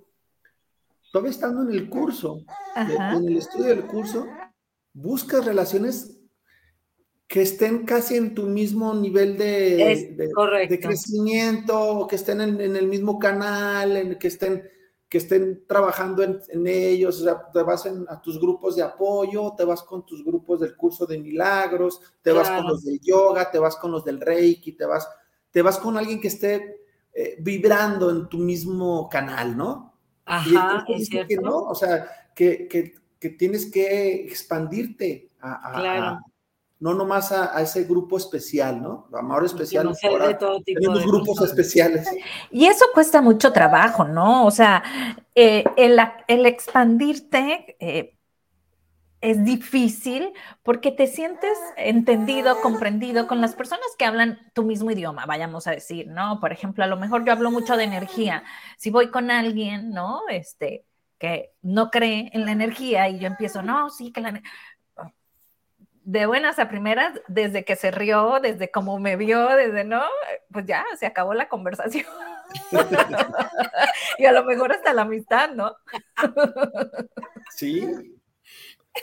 Todavía estando en el curso, en el estudio del curso, buscas relaciones que estén casi en tu mismo nivel de, de, crecimiento, que estén en, en, el mismo canal, en, que estén que estén trabajando en, ellos, o sea, te vas a tus grupos de apoyo, te vas con tus grupos del curso de milagros, te vas con los del yoga, te vas con los del reiki, te vas, te vas con alguien que esté eh, vibrando en tu mismo canal, ¿no? Ajá, es cierto. Que no, o sea, que, que, que tienes que expandirte a, claro no nomás a, ese grupo especial, ¿no? Amor especial. de todo tipo tenemos grupos especiales. Y eso cuesta mucho trabajo, ¿no? O sea, eh, el, expandirte eh, es difícil porque te sientes entendido, comprendido con las personas que hablan tu mismo idioma, vayamos a decir, ¿no? Por ejemplo, a lo mejor yo hablo mucho de energía. Si voy con alguien, ¿no? Este, que no cree en la energía y yo empiezo, no, sí, que la energía de buenas a primeras, desde que se rió, desde cómo me vio, desde no, pues ya se acabó la conversación. y a lo mejor hasta la amistad, ¿no? sí.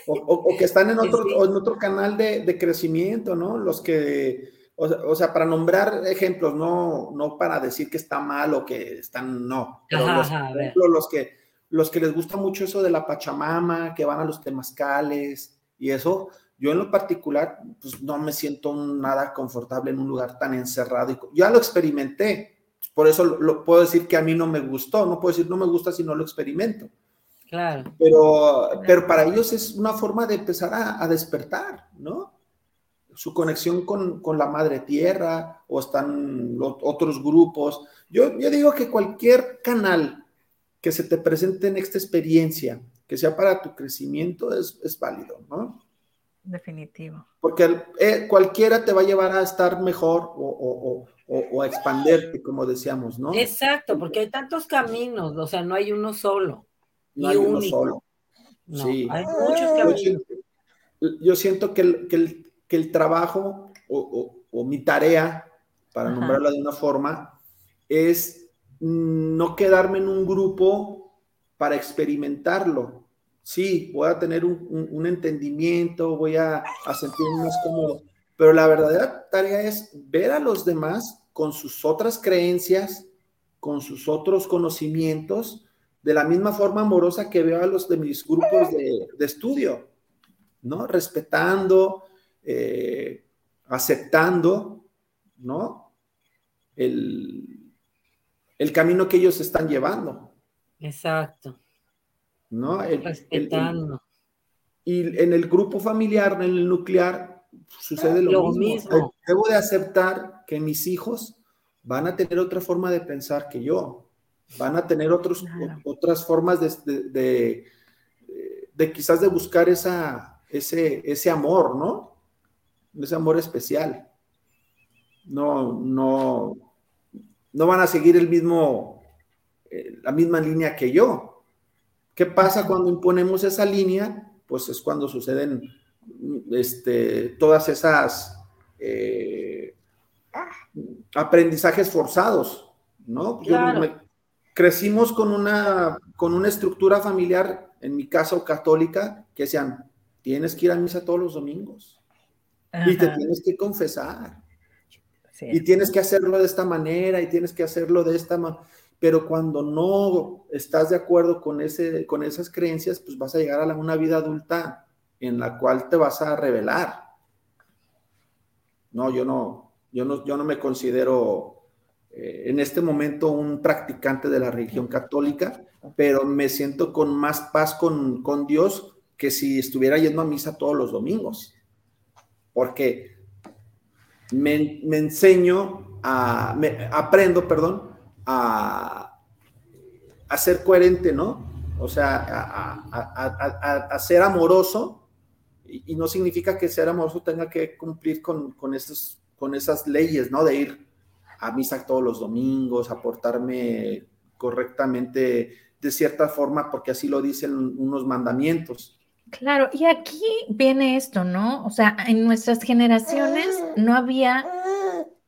O, que están en otro, en otro canal de, crecimiento, ¿no? Los que, o, sea, para nombrar ejemplos, no, no para decir que está mal o que están, no. los, los que, los que les gusta mucho eso de la Pachamama, que van a los temazcales y eso, yo en lo particular, pues no me siento nada confortable en un lugar tan encerrado. Y, ya lo experimenté, por eso lo, puedo decir que a mí no me gustó, no puedo decir no me gusta si no lo experimento. Claro. Pero, pero para ellos es una forma de empezar a, despertar, ¿no? Su conexión con, con, la madre tierra o están los otros grupos. Yo, yo digo que cualquier canal que se te presente en esta experiencia, que sea para tu crecimiento, es, es válido, ¿no? Definitivo. Porque eh, cualquiera te va a llevar a estar mejor o, o, a expanderte, como decíamos, ¿no? Exacto, porque hay tantos caminos, o sea, no hay uno solo. No hay uno solo. sí. Hay muchos caminos. Yo siento que el, que el, que el trabajo o, mi tarea, para nombrarla de una forma, es no quedarme en un grupo para experimentarlo, sí, voy a tener un, entendimiento, voy a, sentirme más cómodo, pero la verdadera tarea es ver a los demás con sus otras creencias, con sus otros conocimientos, de la misma forma amorosa que veo a los de mis grupos de, estudio, ¿no? Respetando, eh, aceptando, ¿no? El, el camino que ellos están llevando. Exacto. ¿No? Respetando. Y en el grupo familiar, en el nuclear, sucede lo, mismo. Debo de aceptar que mis hijos van a tener otra forma de pensar que yo, van a tener otros, otras formas de, de, quizás de buscar esa, ese, ese amor, ¿no? Ese amor especial. No, no, no van a seguir el mismo, eh, la misma línea que yo. ¿Qué pasa cuando imponemos esa línea? Pues es cuando suceden este, todas esas eh, aprendizajes forzados, ¿no? crecimos con una, con una estructura familiar, en mi caso católica, que decían, tienes que ir a misa todos los domingos y te tienes que confesar. Y tienes que hacerlo de esta manera y tienes que hacerlo de esta manera. Pero cuando no estás de acuerdo con, ese, con esas creencias, pues vas a llegar a una vida adulta en la cual te vas a revelar. No, yo no, yo no, yo no me considero eh, en este momento un practicante de la religión católica, pero me siento con más paz con, con Dios que si estuviera yendo a misa todos los domingos. Porque me, enseño a, aprendo, perdón, a, a, ser coherente, ¿no? O sea, a, ser amoroso y, no significa que ser amoroso tenga que cumplir con, con, estos, con esas leyes, ¿no? De ir a misa todos los domingos, a portarme correctamente de cierta forma, porque así lo dicen unos mandamientos. Claro, y aquí viene esto, ¿no? O sea, en nuestras generaciones no había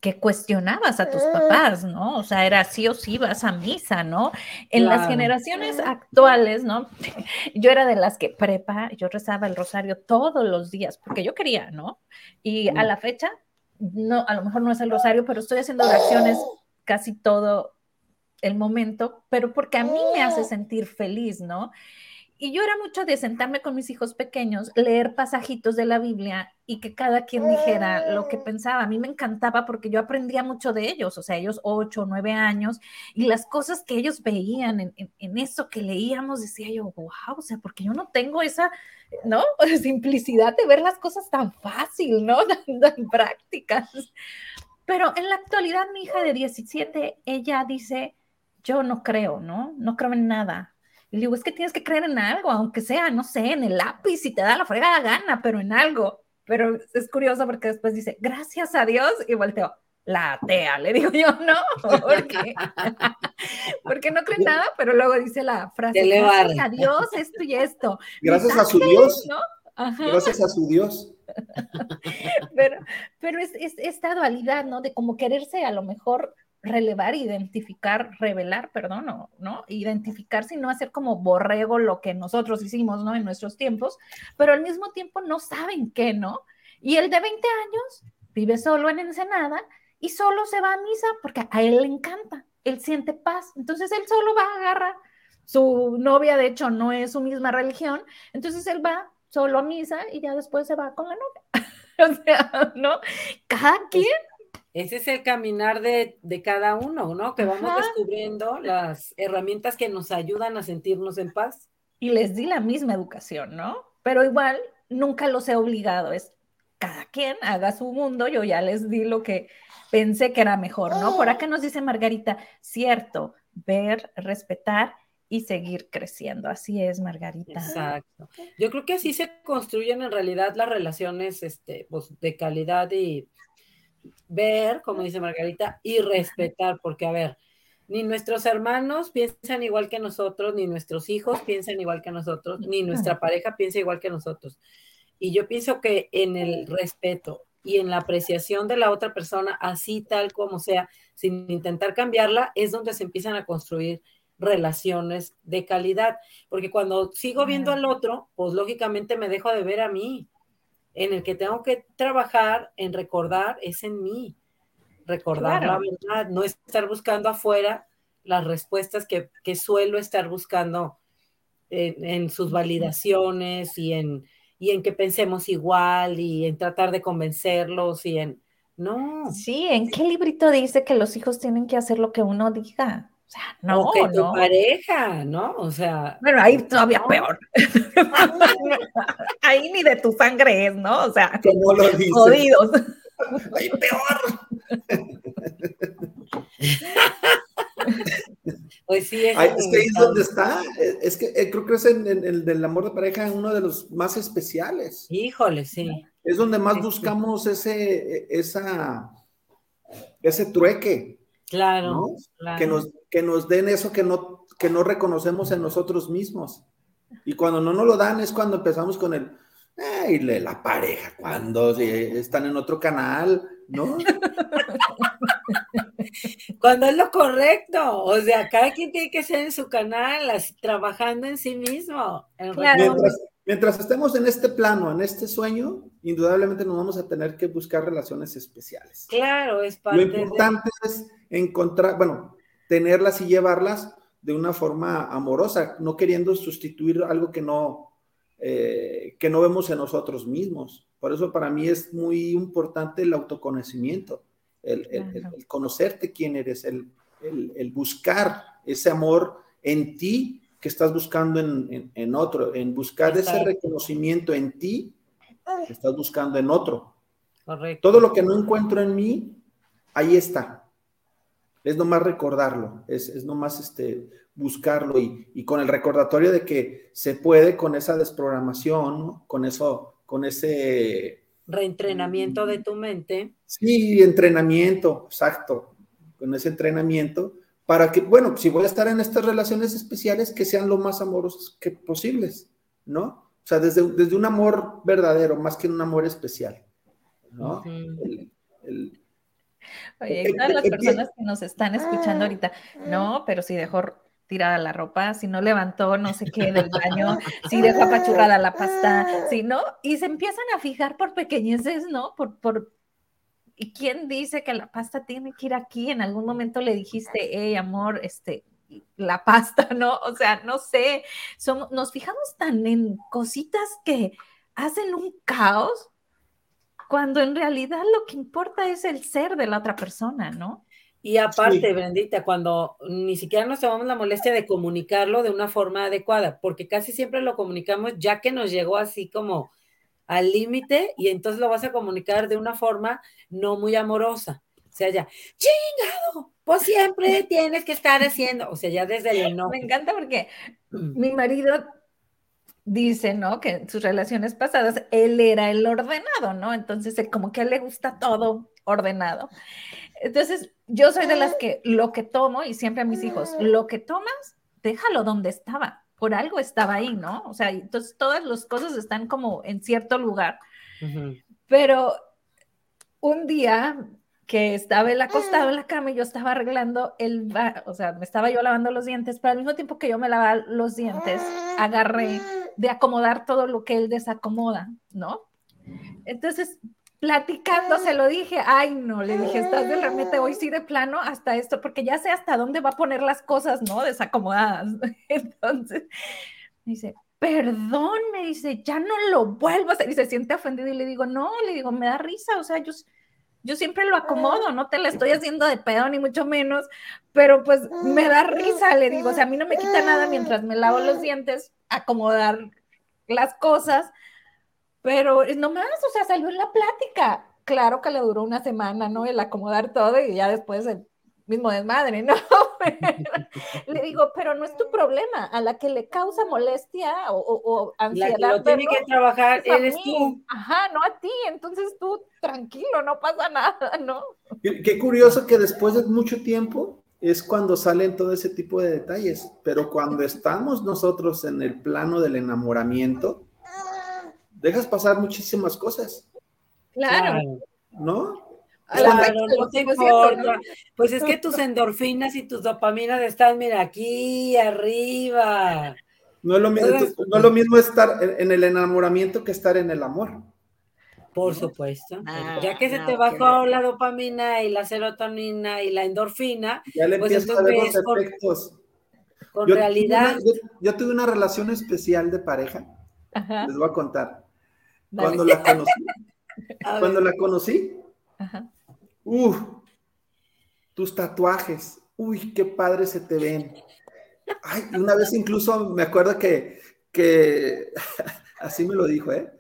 que cuestionabas a tus papás, ¿no? O sea, era sí o sí vas a misa, ¿no? En las generaciones actuales, ¿no? Yo era de las que prepa, yo rezaba el rosario todos los días, porque yo quería, ¿no? Y a la fecha, no, a lo mejor no es el rosario, pero estoy haciendo oraciones casi todo el momento, pero porque a mí me hace sentir feliz, ¿no? Y yo era mucho de sentarme con mis hijos pequeños, leer pasajitos de la Biblia y que cada quien dijera lo que pensaba. A mí me encantaba porque yo aprendía mucho de ellos, o sea, ellos ocho, nueve años, y las cosas que ellos veían en, eso que leíamos, decía yo, wow, o sea, porque yo no tengo esa, ¿no? Simplicidad de ver las cosas tan fácil, ¿no? tan prácticas. Pero en la actualidad, mi hija de 17, ella dice, yo no creo, ¿no? No creo en nada y le digo, es que tienes que creer en algo, aunque sea, no sé, en el lápiz, si te da la fregada gana, pero en algo. Pero es curioso porque después dice, gracias a Dios, y volteo, la atea, le digo yo, no, porque, porque no cree nada, pero luego dice la frase, gracias a Dios, esto y esto. Gracias a su Dios. ¿no? Gracias a su Dios. pero pero es, es, esta dualidad, ¿no? De como quererse a lo mejor relevar, identificar, revelar, perdón, no, ¿no? Identificar, sino hacer como borrego lo que nosotros hicimos, ¿no? En nuestros tiempos, pero al mismo tiempo no saben qué, ¿no? Y el de 20 años vive solo en Ensenada y solo se va a misa porque a él le encanta, él siente paz, entonces él solo va a agarrar, su novia de hecho no es su misma religión, entonces él va solo a misa y ya después se va con la novia. o sea, ¿no? Cada quien ese es el caminar de, cada uno, ¿no? Que vamos descubriendo las herramientas que nos ayudan a sentirnos en paz. Y les di la misma educación, ¿no? Pero igual nunca los he obligado, es cada quien haga su mundo, yo ya les di lo que pensé que era mejor, ¿no? Por acá nos dice Margarita, cierto, ver, respetar y seguir creciendo. Así es, Margarita. Exacto. Yo creo que así se construyen en realidad las relaciones este, pues, de calidad y ver, como dice Margarita, y respetar, porque a ver, ni nuestros hermanos piensan igual que nosotros, ni nuestros hijos piensan igual que nosotros, ni nuestra pareja piensa igual que nosotros. Y yo pienso que en el respeto y en la apreciación de la otra persona, así tal como sea, sin intentar cambiarla, es donde se empiezan a construir relaciones de calidad. Porque cuando sigo viendo al otro, pues lógicamente me dejo de ver a mí en el que tengo que trabajar en recordar es en mí, recordar la verdad, no estar buscando afuera las respuestas que, suelo estar buscando en, sus validaciones y en, y en que pensemos igual y en tratar de convencerlos y en... No. Sí, ¿en qué librito dice que los hijos tienen que hacer lo que uno diga? O sea, no, o que tu pareja, ¿no? O sea. Bueno, ahí todavía peor. Ahí ni de tu sangre es, ¿no? O sea, ¿Cómo lo dices? jodidos. ¡Ay, peor! Pues sí, es, es que ahí es donde está. Es que eh, creo que es en, el del amor de pareja uno de los más especiales. Híjole, sí. Es donde más buscamos ese, esa, ese trueque. Claro, Que, nos, que nos den eso que no, que no reconocemos en nosotros mismos. Y cuando no nos lo dan es cuando empezamos con el, ay, la pareja, cuando están en otro canal, ¿no? Cuando es lo correcto, o sea, cada quien tiene que ser en su canal, trabajando en sí mismo. Mientras, estemos en este plano, en este sueño, indudablemente nos vamos a tener que buscar relaciones especiales. Claro, es parte Lo importante es encontrar, bueno, tenerlas y llevarlas de una forma amorosa, no queriendo sustituir algo que no, eh, que no vemos en nosotros mismos. Por eso para mí es muy importante el autoconocimiento el, conocerte quién eres, el, buscar ese amor en ti que estás buscando en, otro, en buscar ese reconocimiento en ti que estás buscando en otro. Todo lo que no encuentro en mí, ahí está. Es nomás recordarlo, es, es nomás este, buscarlo y, con el recordatorio de que se puede con esa desprogramación, con eso, con ese reentrenamiento de tu mente. Sí, entrenamiento, exacto, con ese entrenamiento, para que, bueno, si voy a estar en estas relaciones especiales, que sean lo más amorosos que posibles, ¿no? O sea, desde, desde un amor verdadero, más que un amor especial, ¿no? Oye, todas las personas que nos están escuchando ahorita, no, pero si dejó tirada la ropa, si no levantó no sé qué del baño, si dejó apachurrada la pasta, si no, y se empiezan a fijar por pequeñeces, ¿no? Por, por, ¿y quién dice que la pasta tiene que ir aquí? En algún momento le dijiste, hey, amor, este, la pasta, ¿no? O sea, no sé, somos, nos fijamos tan en cositas que hacen un caos cuando en realidad lo que importa es el ser de la otra persona, ¿no? Y aparte, Brendita, cuando ni siquiera nos tomamos la molestia de comunicarlo de una forma adecuada, porque casi siempre lo comunicamos ya que nos llegó así como al límite y entonces lo vas a comunicar de una forma no muy amorosa. O sea, ya, chingado, pues siempre tienes que estar haciendo, o sea, ya desde el no. Me encanta porque mm. mi marido dice, ¿no? Que en sus relaciones pasadas él era el ordenado, ¿no? Entonces, como que a él le gusta todo ordenado. Entonces, yo soy de las que lo que tomo, y siempre a mis hijos, lo que tomas, déjalo donde estaba, por algo estaba ahí, ¿no? O sea, entonces todas las cosas están como en cierto lugar. Pero un día que estaba él acostado en la cama y yo estaba arreglando el, o sea, me estaba yo lavando los dientes, pero al mismo tiempo que yo me lavaba los dientes, agarré de acomodar todo lo que él desacomoda, ¿no? Entonces, platicando se lo dije, ay no, le dije, estás de remete hoy sí de plano hasta esto, porque ya sé hasta dónde va a poner las cosas, ¿no? Desacomodadas. Entonces, me dice, perdón, me dice, ya no lo vuelvo a hacer y se siente ofendido y le digo, no, le digo, me da risa, o sea, yo, yo siempre lo acomodo, no te lo estoy haciendo de pedo ni mucho menos, pero pues me da risa, le digo, o sea, a mí no me quita nada mientras me lavo los dientes, acomodar las cosas pero nomás, o sea, salió en la plática. Claro que le duró una semana, ¿no? El acomodar todo y ya después el mismo desmadre, ¿no? le digo, pero no es tu problema. A la que le causa molestia o, ansiedad. La que lo tiene que trabajar eres tú. Ajá, no a ti. Entonces tú, tranquilo, no pasa nada, ¿no? qué curioso que después de mucho tiempo es cuando salen todo ese tipo de detalles. Pero cuando estamos nosotros en el plano del enamoramiento, dejas pasar muchísimas cosas. Claro. ¿No? Pues es que tus endorfinas y tus dopaminas están, mira, aquí arriba. No es lo mismo, no es lo mismo estar en el enamoramiento que estar en el amor. Por supuesto. Ah, ya que se te bajó la dopamina y la serotonina y la endorfina, ya le pues a ver los efectos. Con, realidad. yo, tuve una relación especial de pareja. Les voy a contar. Cuando la conocí, cuando la conocí, tus tatuajes, uy, qué padre se te ven. Ay, una vez incluso me acuerdo que, que, así me lo dijo, ¿eh?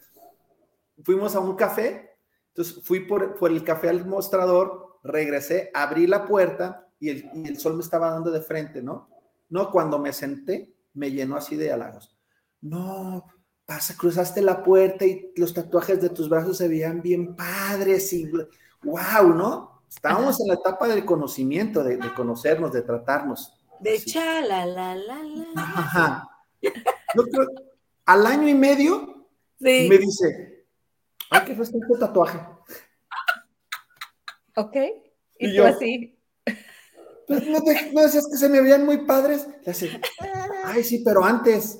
Fuimos a un café, entonces fui por, por el café al mostrador, regresé, abrí la puerta y el, y el sol me estaba dando de frente, ¿no? No, cuando me senté, me llenó así de halagos. No, pasa, cruzaste la puerta y los tatuajes de tus brazos se veían bien padres y wow, ¿no? Estábamos en la etapa del conocimiento, de, conocernos, de tratarnos. De chala, la, la, la. Ajá. Yo creo, al año y medio me dice, ay, ¿qué fue este tatuaje? Ok, y, tú así. Pues, ¿no, decías que se me veían muy padres? Le hace, ay, sí, pero antes.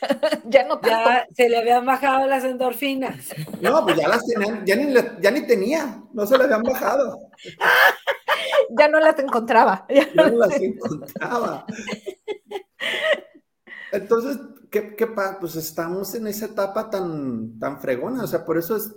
ya no Ya se le habían bajado las endorfinas. No, pues ya las tenían, ya ni, ya ni tenía, no se le habían bajado. ya no las encontraba. Ya, no las encontraba. Entonces, ¿qué, qué Pues estamos en esa etapa tan, tan fregona, o sea, por eso es,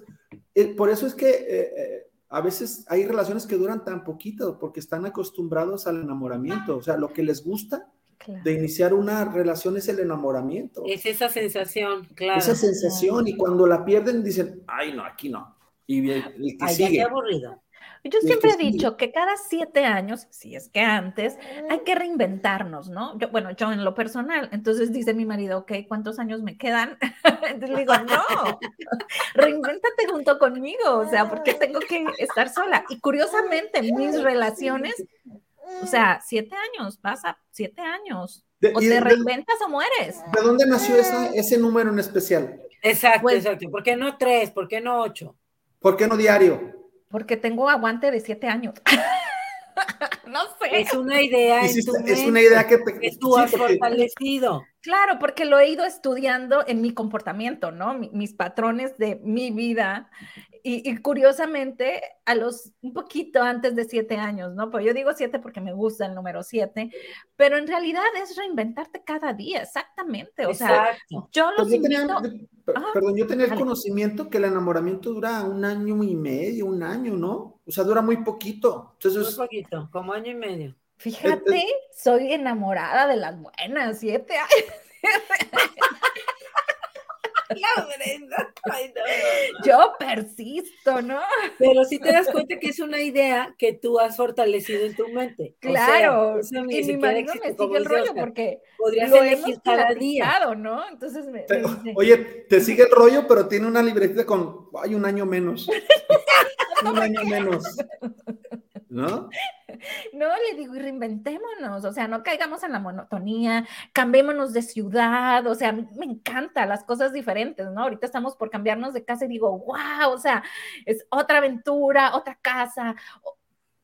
eh, por eso es que eh, eh, a veces hay relaciones que duran tan poquito, porque están acostumbrados al enamoramiento, o sea, lo que les gusta de iniciar una relación es el enamoramiento. Es esa sensación, claro. Esa sensación, y cuando la pierden dicen, ay, no, aquí no. Y el, que sigue. Qué aburrido. Yo siempre he dicho que cada siete años, si es que antes, hay que reinventarnos, ¿no? Yo, bueno, yo en lo personal, entonces dice mi marido, ok, ¿cuántos años me quedan? Entonces le digo, no, reinvéntate junto conmigo, o sea, porque tengo que estar sola. Y curiosamente, mis relaciones o sea, siete años, pasa siete años. o te reinventas o mueres. ¿De dónde nació ese número en especial? Exacto, pues exacto. ¿Por qué no tres? ¿Por qué no ocho? ¿Por qué no diario? Porque tengo aguante de siete años. no sé. Es una idea. es una idea que, te, tú has fortalecido. Claro, porque lo he ido estudiando en mi comportamiento, ¿no? mis patrones de mi vida y, curiosamente, a los un poquito antes de siete años, ¿no? Pues yo digo siete porque me gusta el número siete, pero en realidad es reinventarte cada día, exactamente. O sea, yo los pues tenía, perdón, yo tenía el conocimiento que el enamoramiento dura un año y medio, un año, ¿no? O sea, dura muy poquito. Entonces, muy poquito, como año y medio. Fíjate, soy enamorada de las buenas, siete años. Yo persisto, ¿no? Pero si te das cuenta que es una idea que tú has fortalecido en tu mente. Claro. y mi marido me sigue el rollo porque podrías elegir cada día. ¿no? Entonces me, Oye, te sigue el rollo, pero tiene una libretita con, hay un año menos. un año menos. ¿no? No, le digo, y reinventémonos, o sea, no caigamos en la monotonía, cambiémonos de ciudad, o sea, me encanta las cosas diferentes, ¿no? Ahorita estamos por cambiarnos de casa y digo, wow, o sea, es otra aventura, otra casa,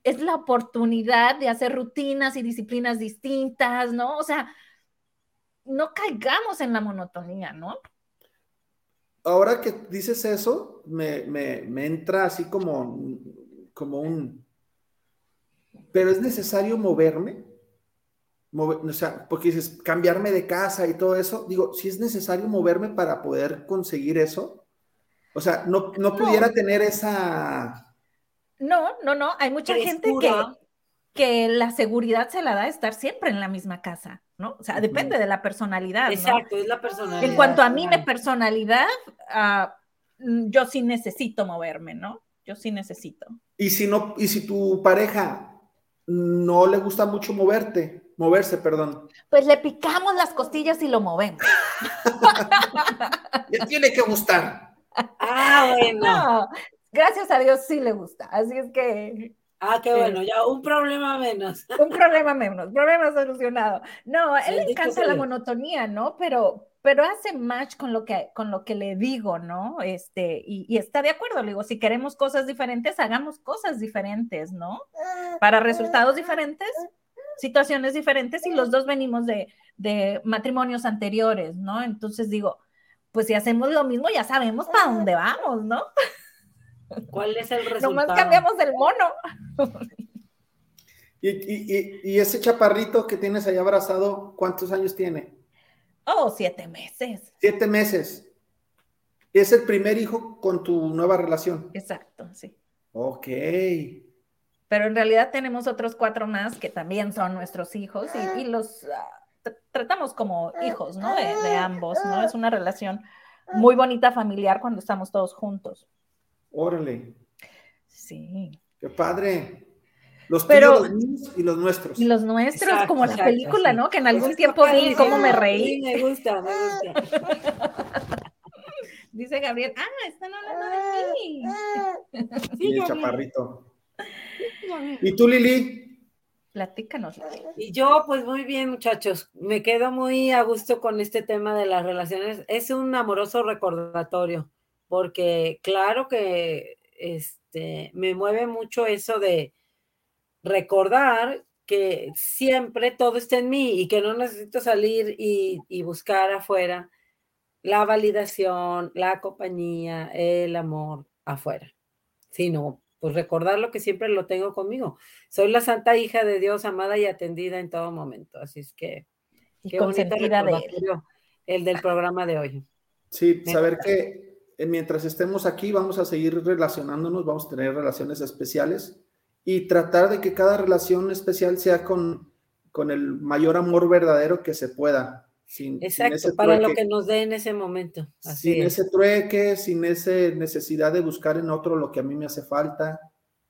es la oportunidad de hacer rutinas y disciplinas distintas, ¿no? O sea, no caigamos en la monotonía, ¿no? Ahora que dices eso, me, me entra así como, como un, pero es necesario moverme, o sea, porque dices, cambiarme de casa y todo eso, digo, si es necesario moverme para poder conseguir eso, o sea, no, no pudiera tener esa... No, no, no, hay mucha gente que, que la seguridad se la da estar siempre en la misma casa, ¿no? O sea, depende de la personalidad. Exacto, es la personalidad. En cuanto a mí, mi personalidad, uh, yo sí necesito moverme, ¿no? Yo sí necesito. Y si no, y si tu pareja no le gusta mucho moverte, moverse, perdón. Pues le picamos las costillas y lo movemos. le tiene que gustar. Ah, bueno. gracias a Dios sí le gusta. Así es que. Ah, qué bueno, ya un problema menos. Un problema menos, problema solucionado. No, a él le encanta la monotonía, ¿no? Pero, pero hace match con lo que, con lo que le digo, ¿no? Este, y, está de acuerdo, le digo, si queremos cosas diferentes, hagamos cosas diferentes, ¿no? Para resultados diferentes, situaciones diferentes, y los dos venimos de, de matrimonios anteriores, ¿no? Entonces digo, pues si hacemos lo mismo, ya sabemos para dónde vamos, ¿no? ¿Cuál es el resultado? Nomás cambiamos el mono. ¿Y, y, y, ese chaparrito que tienes ahí abrazado, ¿cuántos años tiene? Oh, siete meses. Siete meses. Es el primer hijo con tu nueva relación. Exacto, sí. Ok. Pero en realidad tenemos otros cuatro más que también son nuestros hijos y, los ah, tratamos como hijos, ¿no? De, ambos, ¿no? Es una relación muy bonita familiar cuando estamos todos juntos. Órale. Sí. Qué padre. Los Pero, tuyos, los míos y los nuestros. Y los nuestros, como la película, ¿no? Que en algún tiempo vi cómo me reí. me gusta, me gusta. Dice Gabriel, ah, están hablando de mí. Sí, el chaparrito. ¿Y tú, Lili? Platícanos. Y yo, pues muy bien, muchachos. Me quedo muy a gusto con este tema de las relaciones. Es un amoroso recordatorio, porque claro que este, me mueve mucho eso de recordar que siempre todo está en mí y que no necesito salir y, y buscar afuera la validación, la compañía, el amor afuera, sino pues recordar lo que siempre lo tengo conmigo. Soy la santa hija de Dios, amada y atendida en todo momento. Así es que qué bonito de el del programa de hoy. Sí, saber que eh, mientras estemos aquí vamos a seguir relacionándonos, vamos a tener relaciones especiales y tratar de que cada relación especial sea con, con el mayor amor verdadero que se pueda. Sin, Exacto, para lo que nos dé en ese momento. sin ese trueque, sin esa necesidad de buscar en otro lo que a mí me hace falta,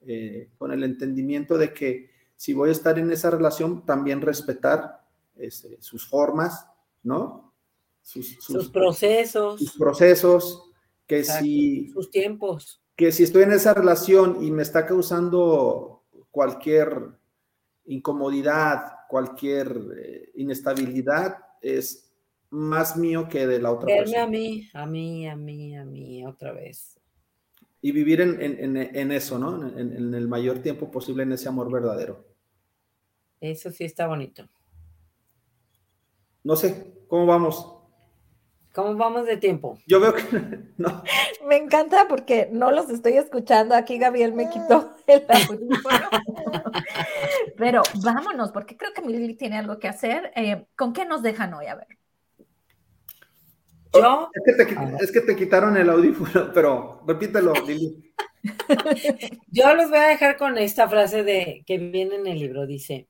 eh, con el entendimiento de que si voy a estar en esa relación, también respetar este, sus formas, ¿no? Sus, procesos. Sus procesos, que si... Sus tiempos. Que si estoy en esa relación y me está causando cualquier incomodidad, cualquier eh, inestabilidad, es más mío que de la otra persona. a mí, a mí, a mí, a mí, otra vez. Y vivir en, eso, ¿no? En, el mayor tiempo posible en ese amor verdadero. Eso sí está bonito. No sé, ¿cómo vamos? ¿Cómo vamos de tiempo? Yo veo que no. Me encanta porque no los estoy escuchando. Aquí Gabriel me quitó el audífono. Pero vámonos, porque creo que Lili tiene algo que hacer. Eh, ¿Con qué nos dejan hoy? A ver. Yo. Es que, te, quitaron el audífono, pero repítelo, Lili. Yo los voy a dejar con esta frase de que viene en el libro. Dice: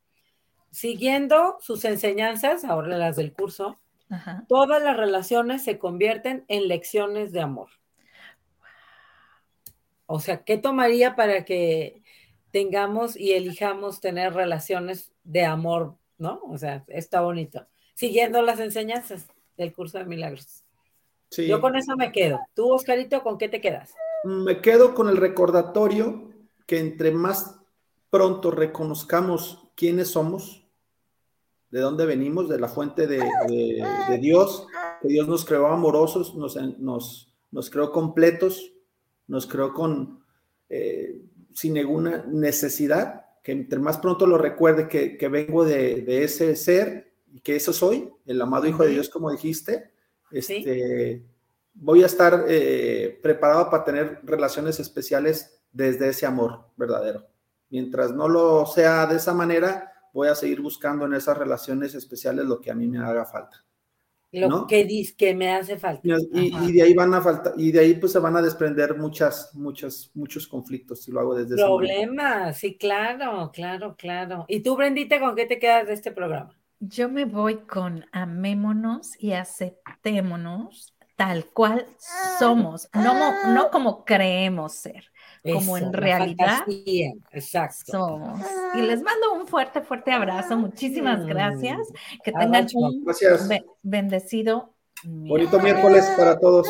siguiendo sus enseñanzas, ahora las del curso, todas las relaciones se convierten en lecciones de amor. O sea, ¿qué tomaría para que tengamos y elijamos tener relaciones de amor, ¿no? O sea, está bonito. Siguiendo las enseñanzas del curso de milagros. Yo con eso me quedo. Tú, Oscarito, ¿con qué te quedas? Me quedo con el recordatorio que entre más pronto reconozcamos quiénes somos, de dónde venimos, de la fuente de, Dios, que Dios nos creó amorosos, nos, nos, nos creó completos, nos creó con, eh, sin ninguna necesidad, que entre más pronto lo recuerde que, vengo de, ese ser y que eso soy, el amado Hijo de Dios, como dijiste, este, voy a estar eh, preparado para tener relaciones especiales desde ese amor verdadero. Mientras no lo sea de esa manera, voy a seguir buscando en esas relaciones especiales lo que a mí me haga falta. Lo que dice que me hace falta. Y, de ahí van a faltar, y de ahí pues se van a desprender muchas, muchas, muchos conflictos si lo hago desde Problemas, sí, claro, claro, claro. ¿Y tú, Brendita, con qué te quedas de este programa? Yo me voy con amémonos y aceptémonos tal cual somos, no, no como creemos ser como en realidad somos. Y les mando un fuerte, fuerte abrazo. Muchísimas mm. gracias. Que tengan un bendecido. Bonito miércoles para todos.